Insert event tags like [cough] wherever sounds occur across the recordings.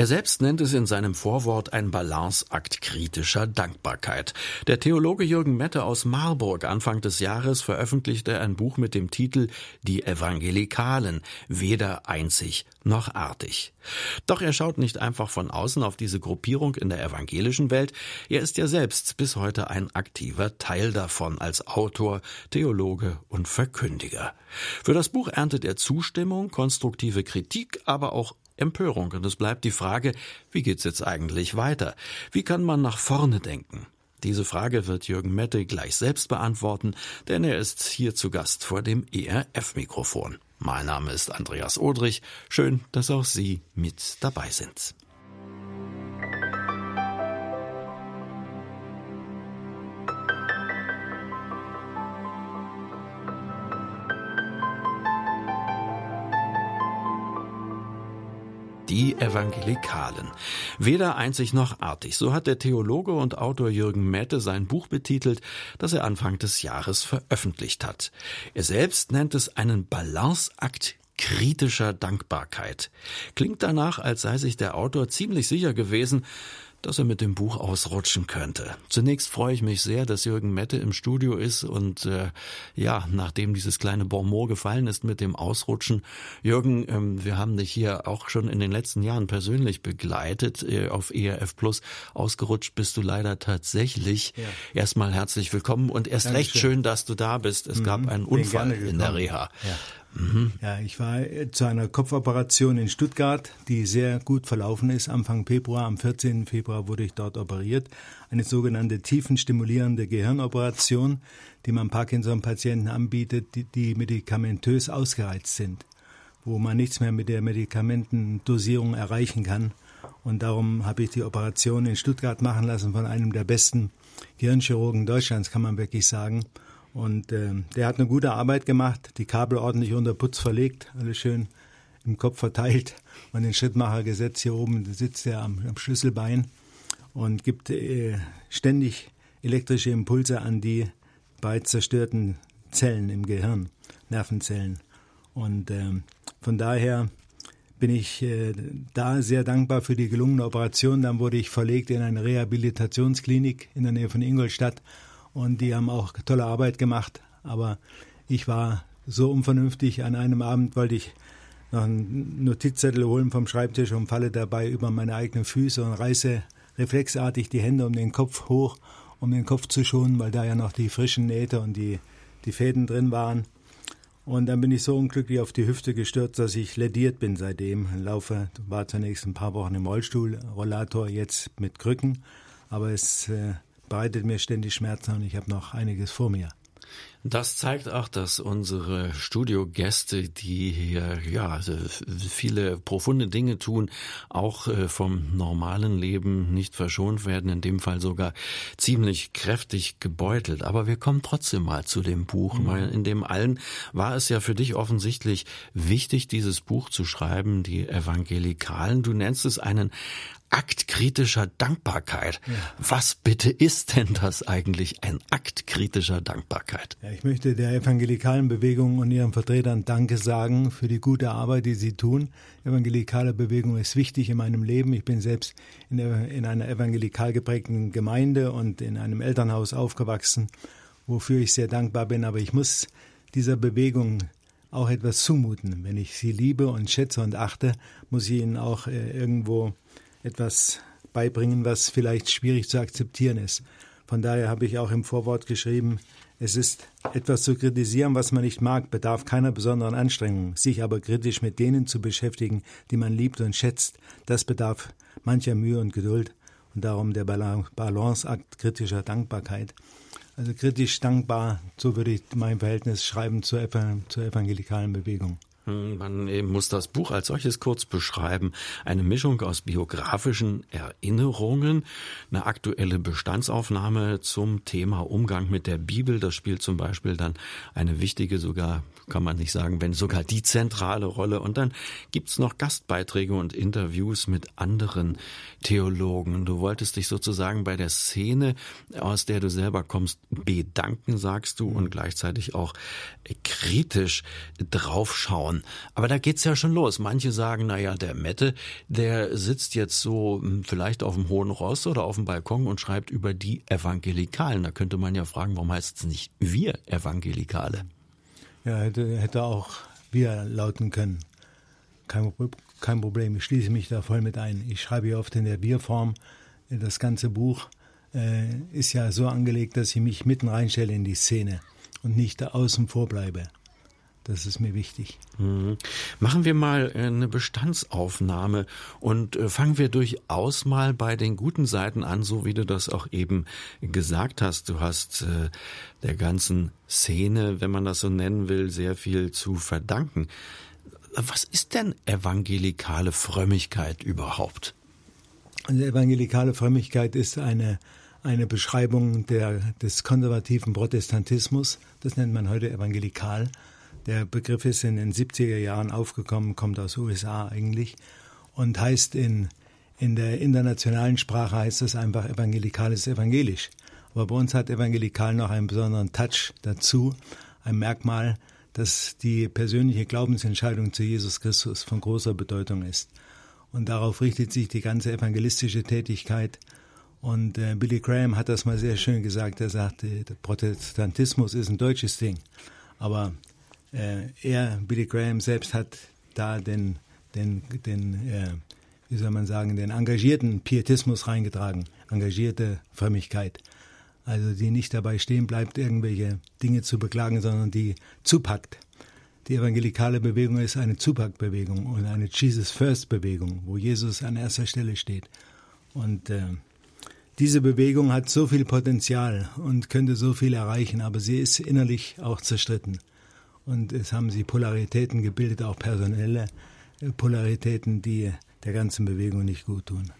Er selbst nennt es in seinem Vorwort ein Balanceakt kritischer Dankbarkeit. Der Theologe Jürgen Mette aus Marburg Anfang des Jahres veröffentlichte ein Buch mit dem Titel Die Evangelikalen, weder einzig noch artig. Doch er schaut nicht einfach von außen auf diese Gruppierung in der evangelischen Welt, er ist ja selbst bis heute ein aktiver Teil davon als Autor, Theologe und Verkündiger. Für das Buch erntet er Zustimmung, konstruktive Kritik, aber auch Empörung. Und es bleibt die Frage, wie geht's jetzt eigentlich weiter? Wie kann man nach vorne denken? Diese Frage wird Jürgen Mette gleich selbst beantworten, denn er ist hier zu Gast vor dem ERF-Mikrofon. Mein Name ist Andreas Odrich. Schön, dass auch Sie mit dabei sind. Die Evangelikalen. Weder einzig noch artig. So hat der Theologe und Autor Jürgen Mette sein Buch betitelt, das er Anfang des Jahres veröffentlicht hat. Er selbst nennt es einen Balanceakt kritischer Dankbarkeit. Klingt danach, als sei sich der Autor ziemlich sicher gewesen, dass er mit dem Buch ausrutschen könnte. Zunächst freue ich mich sehr, dass Jürgen Mette im Studio ist und äh, ja, nachdem dieses kleine Bonmot gefallen ist mit dem Ausrutschen, Jürgen, ähm, wir haben dich hier auch schon in den letzten Jahren persönlich begleitet äh, auf ERF Plus. Ausgerutscht bist du leider tatsächlich. Ja. Erstmal herzlich willkommen und erst Dankeschön. recht schön, dass du da bist. Es mhm. gab einen Unfall in der Reha. Ja. Mhm. Ja, ich war äh, zu einer Kopfoperation in Stuttgart, die sehr gut verlaufen ist. Anfang Februar, am 14. Februar wurde ich dort operiert. Eine sogenannte tiefenstimulierende Gehirnoperation, die man Parkinson-Patienten anbietet, die, die medikamentös ausgereizt sind, wo man nichts mehr mit der Medikamentendosierung erreichen kann. Und darum habe ich die Operation in Stuttgart machen lassen von einem der besten Gehirnchirurgen Deutschlands, kann man wirklich sagen. Und äh, der hat eine gute Arbeit gemacht, die Kabel ordentlich unter Putz verlegt, alles schön im Kopf verteilt und den Schrittmacher gesetzt. Hier oben sitzt er am, am Schlüsselbein und gibt äh, ständig elektrische Impulse an die bereits zerstörten Zellen im Gehirn, Nervenzellen. Und äh, von daher bin ich äh, da sehr dankbar für die gelungene Operation. Dann wurde ich verlegt in eine Rehabilitationsklinik in der Nähe von Ingolstadt und die haben auch tolle Arbeit gemacht. Aber ich war so unvernünftig. An einem Abend wollte ich noch einen Notizzettel holen vom Schreibtisch und falle dabei über meine eigenen Füße und reiße reflexartig die Hände um den Kopf hoch, um den Kopf zu schonen, weil da ja noch die frischen Nähte und die, die Fäden drin waren. Und dann bin ich so unglücklich auf die Hüfte gestürzt, dass ich lediert bin seitdem. Laufe, war zunächst ein paar Wochen im Rollstuhl, Rollator, jetzt mit Krücken. Aber es äh, bereitet mir ständig Schmerzen und ich habe noch einiges vor mir. Das zeigt auch, dass unsere Studiogäste, die hier ja viele profunde Dinge tun, auch äh, vom normalen Leben nicht verschont werden, in dem Fall sogar ziemlich kräftig gebeutelt. Aber wir kommen trotzdem mal zu dem Buch, mhm. weil in dem allen war es ja für dich offensichtlich wichtig, dieses Buch zu schreiben, die Evangelikalen. Du nennst es einen Akt kritischer Dankbarkeit. Ja. Was bitte ist denn das eigentlich, ein Akt kritischer Dankbarkeit? Ja, ich möchte der evangelikalen Bewegung und ihren Vertretern Danke sagen für die gute Arbeit, die sie tun. Evangelikale Bewegung ist wichtig in meinem Leben. Ich bin selbst in, der, in einer evangelikal geprägten Gemeinde und in einem Elternhaus aufgewachsen, wofür ich sehr dankbar bin. Aber ich muss dieser Bewegung auch etwas zumuten. Wenn ich sie liebe und schätze und achte, muss ich ihnen auch äh, irgendwo etwas beibringen, was vielleicht schwierig zu akzeptieren ist. Von daher habe ich auch im Vorwort geschrieben, es ist etwas zu kritisieren, was man nicht mag, bedarf keiner besonderen Anstrengung. Sich aber kritisch mit denen zu beschäftigen, die man liebt und schätzt, das bedarf mancher Mühe und Geduld und darum der Balanceakt kritischer Dankbarkeit. Also kritisch dankbar, so würde ich mein Verhältnis schreiben zur, zur evangelikalen Bewegung. Hm, man muss das Buch als solches kurz beschreiben. Eine Mischung aus biografischen Erinnerungen, eine aktuelle Bestandsaufnahme zum Thema Umgang mit der Bibel. Das spielt zum Beispiel dann eine wichtige, sogar kann man nicht sagen, wenn sogar die zentrale Rolle. Und dann gibt's noch Gastbeiträge und Interviews mit anderen Theologen. Du wolltest dich sozusagen bei der Szene, aus der du selber kommst, bedanken, sagst du, und gleichzeitig auch kritisch draufschauen. An. Aber da geht's ja schon los. Manche sagen, na ja, der Mette, der sitzt jetzt so hm, vielleicht auf dem hohen Ross oder auf dem Balkon und schreibt über die Evangelikalen. Da könnte man ja fragen, warum heißt es nicht wir Evangelikale? Ja, hätte, hätte auch wir lauten können. Kein, kein Problem, ich schließe mich da voll mit ein. Ich schreibe hier oft in der Wir-Form. Das ganze Buch äh, ist ja so angelegt, dass ich mich mitten reinstelle in die Szene und nicht da außen vor bleibe. Das ist mir wichtig. Mhm. Machen wir mal äh, eine Bestandsaufnahme und äh, fangen wir durchaus mal bei den guten Seiten an, so wie du das auch eben gesagt hast. Du hast äh, der ganzen Szene, wenn man das so nennen will, sehr viel zu verdanken. Was ist denn evangelikale Frömmigkeit überhaupt? Also evangelikale Frömmigkeit ist eine eine Beschreibung der, des konservativen Protestantismus. Das nennt man heute evangelikal. Der Begriff ist in den 70er Jahren aufgekommen, kommt aus USA eigentlich und heißt in, in der internationalen Sprache heißt es einfach evangelikales evangelisch. Aber bei uns hat evangelikal noch einen besonderen Touch dazu, ein Merkmal, dass die persönliche Glaubensentscheidung zu Jesus Christus von großer Bedeutung ist. Und darauf richtet sich die ganze evangelistische Tätigkeit und äh, Billy Graham hat das mal sehr schön gesagt. Er sagte, Protestantismus ist ein deutsches Ding. Aber äh, er, Billy Graham selbst, hat da den, den, den äh, wie soll man sagen, den engagierten Pietismus reingetragen. Engagierte Frömmigkeit. Also die nicht dabei stehen bleibt, irgendwelche Dinge zu beklagen, sondern die zupackt. Die evangelikale Bewegung ist eine Zupackbewegung und eine Jesus First Bewegung, wo Jesus an erster Stelle steht. Und äh, diese Bewegung hat so viel Potenzial und könnte so viel erreichen, aber sie ist innerlich auch zerstritten. Und es haben sich Polaritäten gebildet, auch personelle Polaritäten, die der ganzen Bewegung nicht gut tun.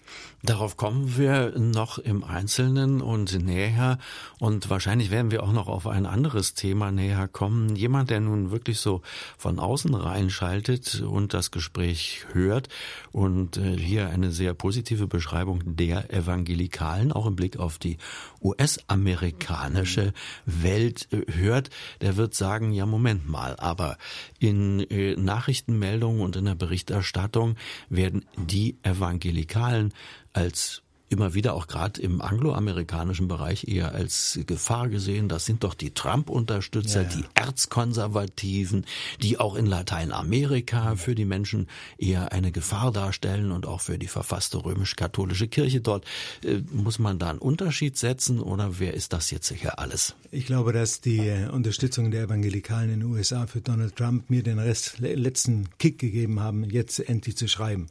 Darauf kommen wir noch im Einzelnen und näher und wahrscheinlich werden wir auch noch auf ein anderes Thema näher kommen. Jemand, der nun wirklich so von außen reinschaltet und das Gespräch hört und äh, hier eine sehr positive Beschreibung der Evangelikalen auch im Blick auf die US-amerikanische Welt äh, hört, der wird sagen, ja Moment mal, aber in äh, Nachrichtenmeldungen und in der Berichterstattung werden die Evangelikalen als immer wieder auch gerade im angloamerikanischen Bereich eher als Gefahr gesehen. Das sind doch die Trump-Unterstützer, ja, ja. die Erzkonservativen, die auch in Lateinamerika für die Menschen eher eine Gefahr darstellen und auch für die verfasste römisch-katholische Kirche dort. Äh, muss man da einen Unterschied setzen oder wer ist das jetzt sicher alles? Ich glaube, dass die Unterstützung der Evangelikalen in den USA für Donald Trump mir den Rest letzten Kick gegeben haben, jetzt endlich zu schreiben.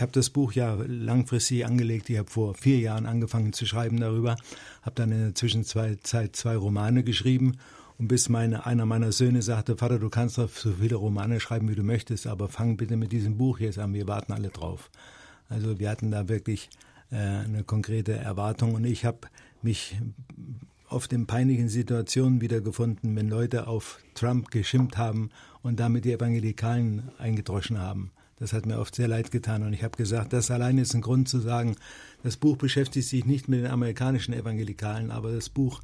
Ich habe das Buch ja langfristig angelegt. Ich habe vor vier Jahren angefangen zu schreiben darüber, habe dann in der Zwischenzeit zwei Romane geschrieben und bis meine, einer meiner Söhne sagte, Vater, du kannst doch so viele Romane schreiben, wie du möchtest, aber fang bitte mit diesem Buch jetzt an, wir warten alle drauf. Also wir hatten da wirklich äh, eine konkrete Erwartung und ich habe mich oft in peinlichen Situationen wiedergefunden, wenn Leute auf Trump geschimpft haben und damit die Evangelikalen eingedroschen haben. Das hat mir oft sehr leid getan und ich habe gesagt, das allein ist ein Grund zu sagen, das Buch beschäftigt sich nicht mit den amerikanischen Evangelikalen, aber das Buch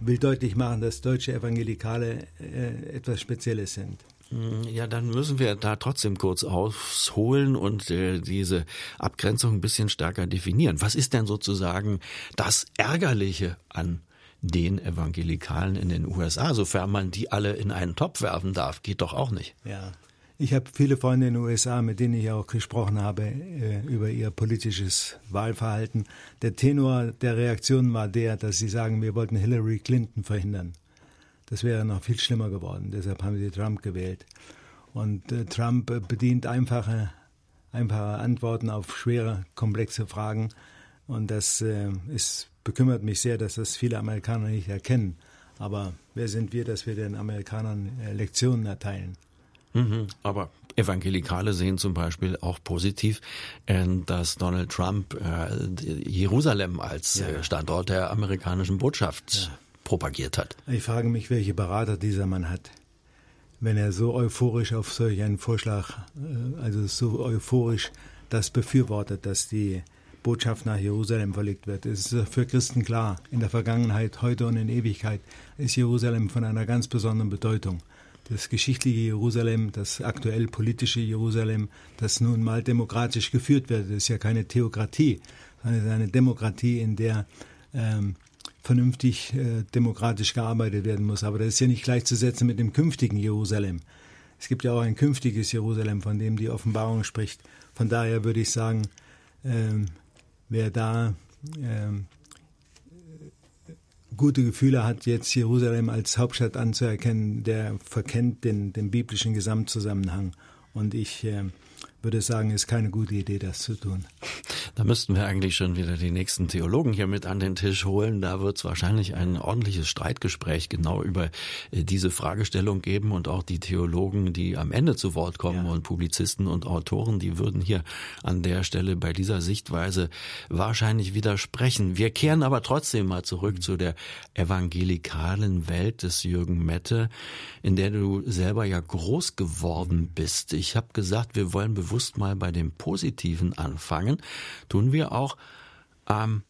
will deutlich machen, dass deutsche Evangelikale äh, etwas Spezielles sind. Hm, ja, dann müssen wir da trotzdem kurz ausholen und äh, diese Abgrenzung ein bisschen stärker definieren. Was ist denn sozusagen das Ärgerliche an den Evangelikalen in den USA, sofern man die alle in einen Topf werfen darf, geht doch auch nicht. Ja, ich habe viele Freunde in den USA, mit denen ich auch gesprochen habe äh, über ihr politisches Wahlverhalten. Der Tenor der Reaktion war der, dass sie sagen, wir wollten Hillary Clinton verhindern. Das wäre noch viel schlimmer geworden. Deshalb haben sie Trump gewählt. Und äh, Trump äh, bedient einfache, einfache Antworten auf schwere, komplexe Fragen. Und das äh, ist, bekümmert mich sehr, dass das viele Amerikaner nicht erkennen. Aber wer sind wir, dass wir den Amerikanern äh, Lektionen erteilen? Mhm, aber Evangelikale sehen zum Beispiel auch positiv, äh, dass Donald Trump äh, Jerusalem als ja. Äh, Standort der amerikanischen Botschaft ja. propagiert hat. Ich frage mich, welche Berater dieser Mann hat. Wenn er so euphorisch auf solch einen Vorschlag, also so euphorisch das befürwortet, dass die Botschaft nach Jerusalem verlegt wird. Es ist für Christen klar, in der Vergangenheit, heute und in Ewigkeit ist Jerusalem von einer ganz besonderen Bedeutung. Das geschichtliche Jerusalem, das aktuell politische Jerusalem, das nun mal demokratisch geführt wird. Das ist ja keine Theokratie, sondern eine Demokratie, in der ähm, vernünftig äh, demokratisch gearbeitet werden muss. Aber das ist ja nicht gleichzusetzen mit dem künftigen Jerusalem. Es gibt ja auch ein künftiges Jerusalem, von dem die Offenbarung spricht. Von daher würde ich sagen, ähm, wer da ähm, gute Gefühle hat, jetzt Jerusalem als Hauptstadt anzuerkennen, der verkennt den, den biblischen Gesamtzusammenhang. Und ich äh, würde sagen, ist keine gute Idee, das zu tun. Da müssten wir eigentlich schon wieder die nächsten Theologen hier mit an den Tisch holen. Da wird es wahrscheinlich ein ordentliches Streitgespräch genau über äh, diese Fragestellung geben und auch die Theologen, die am Ende zu Wort kommen ja. und Publizisten und Autoren, die würden hier an der Stelle bei dieser Sichtweise wahrscheinlich widersprechen. Wir kehren aber trotzdem mal zurück mhm. zu der evangelikalen Welt des Jürgen Mette, in der du selber ja groß geworden bist. Ich habe gesagt, wir wollen bewusst bewusst mal bei dem Positiven anfangen, tun wir auch. Ähm,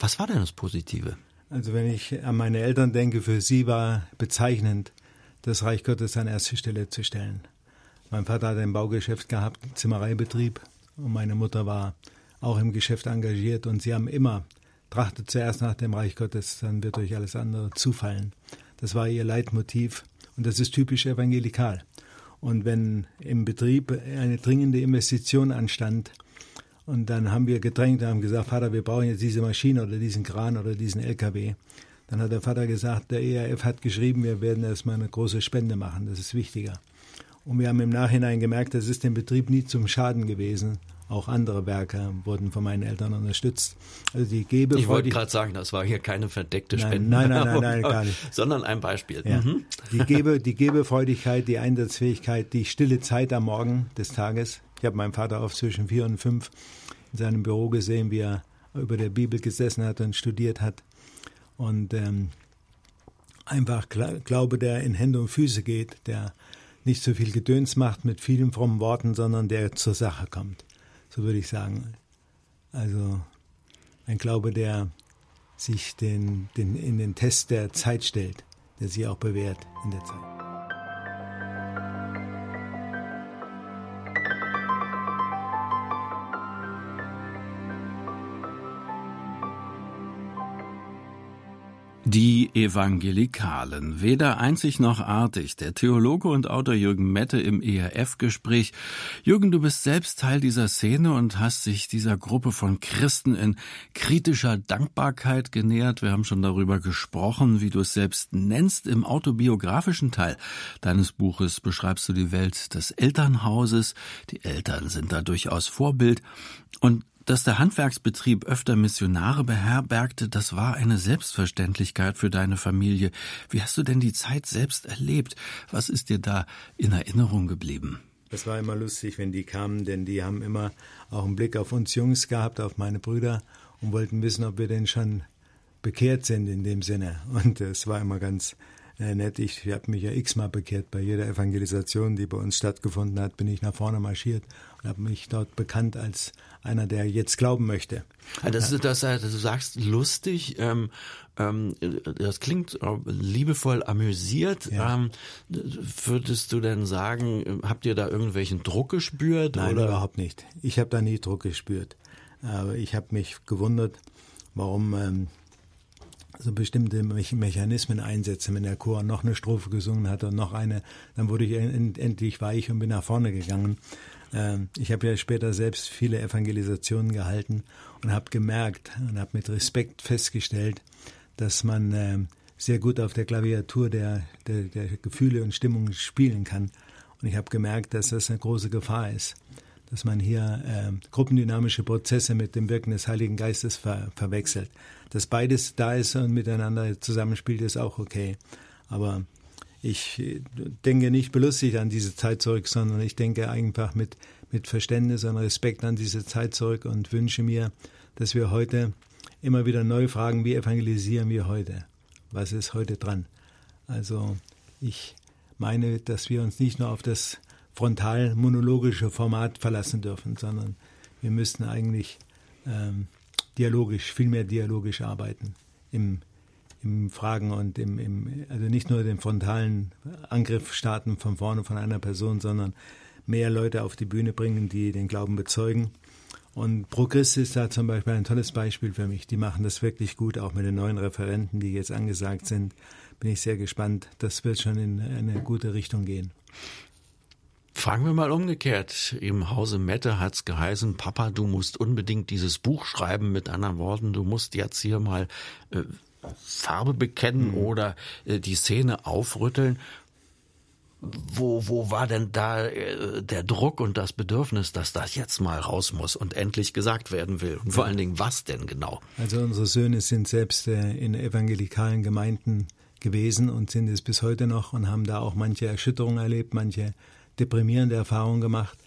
was war denn das Positive? Also wenn ich an meine Eltern denke, für sie war bezeichnend, das Reich Gottes an erste Stelle zu stellen. Mein Vater hat ein Baugeschäft gehabt, Zimmereibetrieb, und meine Mutter war auch im Geschäft engagiert und sie haben immer trachtet zuerst nach dem Reich Gottes, dann wird euch alles andere zufallen. Das war ihr Leitmotiv und das ist typisch evangelikal. Und wenn im Betrieb eine dringende Investition anstand, und dann haben wir gedrängt und haben gesagt, Vater, wir brauchen jetzt diese Maschine oder diesen Kran oder diesen LKW. Dann hat der Vater gesagt, der ERF hat geschrieben, wir werden erstmal eine große Spende machen, das ist wichtiger. Und wir haben im Nachhinein gemerkt, das ist dem Betrieb nie zum Schaden gewesen, auch andere Werke wurden von meinen Eltern unterstützt. Also die Gebe ich wollte gerade sagen, das war hier keine verdeckte Spende. Nein, nein, nein, [laughs] nein, nein, gar nicht. Sondern ein Beispiel. Ja. Mhm. Die, Gebe, die Gebefreudigkeit, die Einsatzfähigkeit, die stille Zeit am Morgen des Tages. Ich habe meinen Vater auf zwischen vier und fünf in seinem Büro gesehen, wie er über der Bibel gesessen hat und studiert hat. Und ähm, einfach Glaube, der in Hände und Füße geht, der nicht so viel Gedöns macht mit vielen frommen Worten, sondern der zur Sache kommt so würde ich sagen. Also ein Glaube, der sich den, den, in den Test der Zeit stellt, der sich auch bewährt in der Zeit. Die Evangelikalen, weder einzig noch artig. Der Theologe und Autor Jürgen Mette im ERF-Gespräch. Jürgen, du bist selbst Teil dieser Szene und hast sich dieser Gruppe von Christen in kritischer Dankbarkeit genähert. Wir haben schon darüber gesprochen, wie du es selbst nennst. Im autobiografischen Teil deines Buches beschreibst du die Welt des Elternhauses. Die Eltern sind da durchaus Vorbild. Und dass der Handwerksbetrieb öfter Missionare beherbergte, das war eine Selbstverständlichkeit für deine Familie. Wie hast du denn die Zeit selbst erlebt? Was ist dir da in Erinnerung geblieben? Das war immer lustig, wenn die kamen, denn die haben immer auch einen Blick auf uns Jungs gehabt, auf meine Brüder und wollten wissen, ob wir denn schon bekehrt sind in dem Sinne. Und es war immer ganz äh, nett. Ich habe mich ja x-mal bekehrt. Bei jeder Evangelisation, die bei uns stattgefunden hat, bin ich nach vorne marschiert und habe mich dort bekannt als einer, der jetzt glauben möchte. Das, das, das du sagst lustig, ähm, ähm, das klingt liebevoll amüsiert. Ja. Ähm, würdest du denn sagen, habt ihr da irgendwelchen Druck gespürt? Nein, oder? überhaupt nicht. Ich habe da nie Druck gespürt. Aber ich habe mich gewundert, warum ähm, so bestimmte Mechanismen einsetzen. Wenn der Chor noch eine Strophe gesungen hat und noch eine, dann wurde ich endlich weich und bin nach vorne gegangen. Ähm, ich habe ja später selbst viele Evangelisationen gehalten und habe gemerkt und habe mit Respekt festgestellt, dass man ähm, sehr gut auf der Klaviatur der, der, der Gefühle und Stimmungen spielen kann. Und ich habe gemerkt, dass das eine große Gefahr ist, dass man hier äh, gruppendynamische Prozesse mit dem Wirken des Heiligen Geistes ver verwechselt. Dass beides da ist und miteinander zusammenspielt, ist auch okay. Aber ich äh, denke nicht belustigt an diese Zeit zurück, sondern ich denke einfach mit, mit Verständnis und Respekt an diese Zeit zurück und wünsche mir, dass wir heute immer wieder neu fragen, wie evangelisieren wir heute? Was ist heute dran? Also ich meine, dass wir uns nicht nur auf das frontal monologische Format verlassen dürfen, sondern wir müssten eigentlich ähm, dialogisch, viel mehr dialogisch arbeiten im im Fragen und im, im, also nicht nur den frontalen Angriff starten von vorne von einer Person, sondern mehr Leute auf die Bühne bringen, die den Glauben bezeugen. Und Progress ist da zum Beispiel ein tolles Beispiel für mich. Die machen das wirklich gut, auch mit den neuen Referenten, die jetzt angesagt sind. Bin ich sehr gespannt. Das wird schon in eine gute Richtung gehen. Fragen wir mal umgekehrt. Im Hause Mette hat es geheißen, Papa, du musst unbedingt dieses Buch schreiben. Mit anderen Worten, du musst jetzt hier mal äh, Farbe bekennen mhm. oder äh, die Szene aufrütteln. Wo, wo war denn da äh, der Druck und das Bedürfnis, dass das jetzt mal raus muss und endlich gesagt werden will? Und vor allen Dingen, was denn genau? Also unsere Söhne sind selbst äh, in evangelikalen Gemeinden gewesen und sind es bis heute noch und haben da auch manche Erschütterungen erlebt, manche deprimierende Erfahrungen gemacht.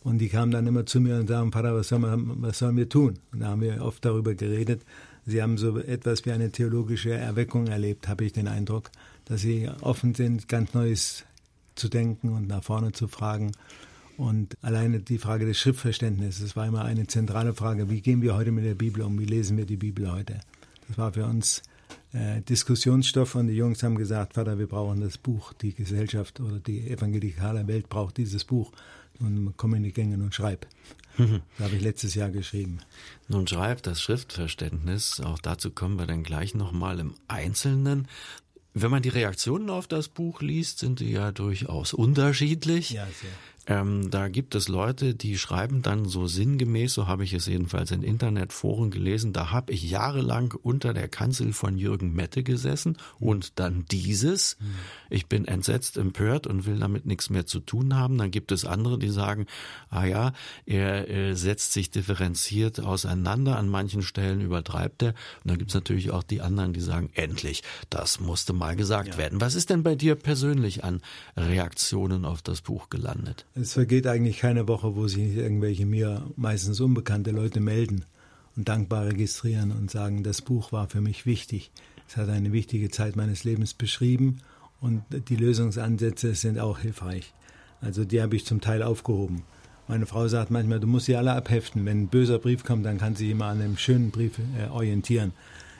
Und die kamen dann immer zu mir und sagten, Vater, was, soll man, was sollen wir tun? Und da haben wir oft darüber geredet. Sie haben so etwas wie eine theologische Erweckung erlebt, habe ich den Eindruck, dass sie offen sind, ganz Neues zu denken und nach vorne zu fragen. Und alleine die Frage des Schriftverständnisses war immer eine zentrale Frage. Wie gehen wir heute mit der Bibel um? Wie lesen wir die Bibel heute? Das war für uns äh, Diskussionsstoff und die Jungs haben gesagt, Vater, wir brauchen das Buch. Die Gesellschaft oder die evangelikale Welt braucht dieses Buch. Und komm in die Gänge und schreib. [laughs] Das habe ich letztes Jahr geschrieben. Nun schreibt das Schriftverständnis, auch dazu kommen wir dann gleich nochmal im Einzelnen. Wenn man die Reaktionen auf das Buch liest, sind die ja durchaus unterschiedlich. Ja, sehr. Ähm, da gibt es Leute, die schreiben dann so sinngemäß, so habe ich es jedenfalls in Internetforen gelesen, da habe ich jahrelang unter der Kanzel von Jürgen Mette gesessen und dann dieses. Ich bin entsetzt, empört und will damit nichts mehr zu tun haben. Dann gibt es andere, die sagen, ah ja, er äh, setzt sich differenziert auseinander, an manchen Stellen übertreibt er. Und dann gibt es natürlich auch die anderen, die sagen, endlich, das musste mal gesagt ja. werden. Was ist denn bei dir persönlich an Reaktionen auf das Buch gelandet? Es vergeht eigentlich keine Woche, wo sich nicht irgendwelche mir meistens unbekannte Leute melden und dankbar registrieren und sagen, das Buch war für mich wichtig. Es hat eine wichtige Zeit meines Lebens beschrieben und die Lösungsansätze sind auch hilfreich. Also die habe ich zum Teil aufgehoben. Meine Frau sagt manchmal, du musst sie alle abheften. Wenn ein böser Brief kommt, dann kann sie immer an einem schönen Brief äh, orientieren.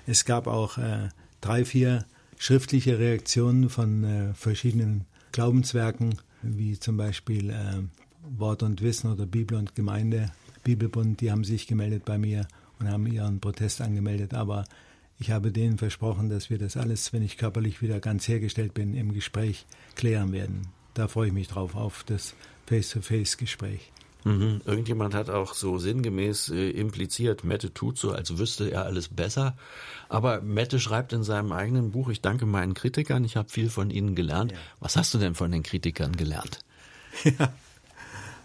Es gab auch äh, drei, vier schriftliche Reaktionen von äh, verschiedenen Glaubenswerken wie zum Beispiel äh, Wort und Wissen oder Bibel und Gemeinde, Bibelbund, die haben sich gemeldet bei mir und haben ihren Protest angemeldet. Aber ich habe denen versprochen, dass wir das alles, wenn ich körperlich wieder ganz hergestellt bin, im Gespräch klären werden. Da freue ich mich drauf, auf das Face-to-Face-Gespräch. Mhm. Irgendjemand hat auch so sinngemäß äh, impliziert, Mette tut so, als wüsste er alles besser. Aber Mette schreibt in seinem eigenen Buch, ich danke meinen Kritikern, ich habe viel von ihnen gelernt. Ja. Was hast du denn von den Kritikern gelernt? [laughs] Ja.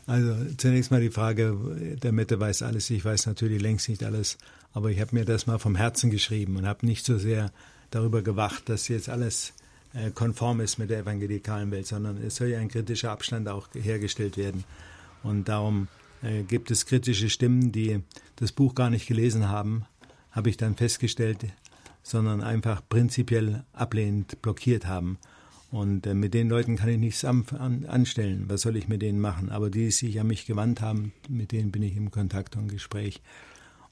Also zunächst mal die Frage, der Mette weiß alles, ich weiß natürlich längst nicht alles, aber ich habe mir das mal vom Herzen geschrieben und habe nicht so sehr darüber gewacht, dass jetzt alles äh, konform ist mit der evangelikalen Welt, sondern es soll ja ein kritischer Abstand auch hergestellt werden. Und darum äh, gibt es kritische Stimmen, die das Buch gar nicht gelesen haben, habe ich dann festgestellt, sondern einfach prinzipiell ablehnend blockiert haben. Und äh, mit den Leuten kann ich nichts an, an, anstellen. Was soll ich mit denen machen? Aber die, die sich an mich gewandt haben, mit denen bin ich im Kontakt und Gespräch.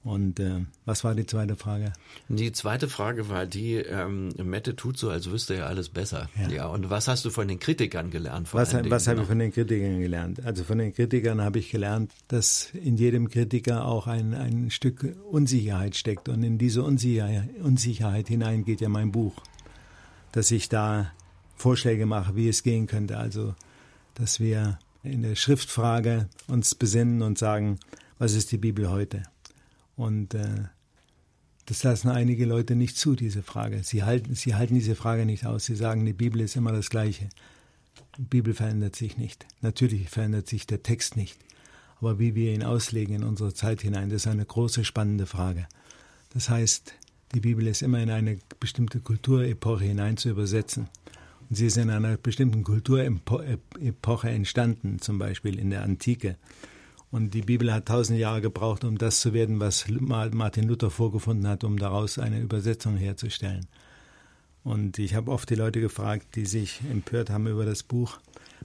Und äh, was war die zweite Frage? Die zweite Frage war die, ähm, Mette tut so, als wüsste er alles besser. Ja. ja. Und was hast du von den Kritikern gelernt? was was habe ich von den Kritikern gelernt? Also von den Kritikern habe ich gelernt, dass in jedem Kritiker auch ein, ein Stück Unsicherheit steckt. Und in diese Unsicherheit, Unsicherheit hinein geht ja mein Buch. Dass ich da Vorschläge mache, wie es gehen könnte. Also, dass wir in der Schriftfrage uns besinnen und sagen, was ist die Bibel heute? Und äh, das lassen einige Leute nicht zu, diese Frage. Sie halten, sie halten diese Frage nicht aus. Sie sagen, die Bibel ist immer das Gleiche. Die Bibel verändert sich nicht. Natürlich verändert sich der Text nicht. Aber wie wir ihn auslegen in unsere Zeit hinein, das ist eine große, spannende Frage. Das heißt, die Bibel ist immer in eine bestimmte Kulturepoche hinein zu übersetzen. Und sie ist in einer bestimmten Kulturepoche entstanden, zum Beispiel in der Antike. Und die Bibel hat tausend Jahre gebraucht, um das zu werden, was Martin Luther vorgefunden hat, um daraus eine Übersetzung herzustellen. Und ich habe oft die Leute gefragt, die sich empört haben über das Buch,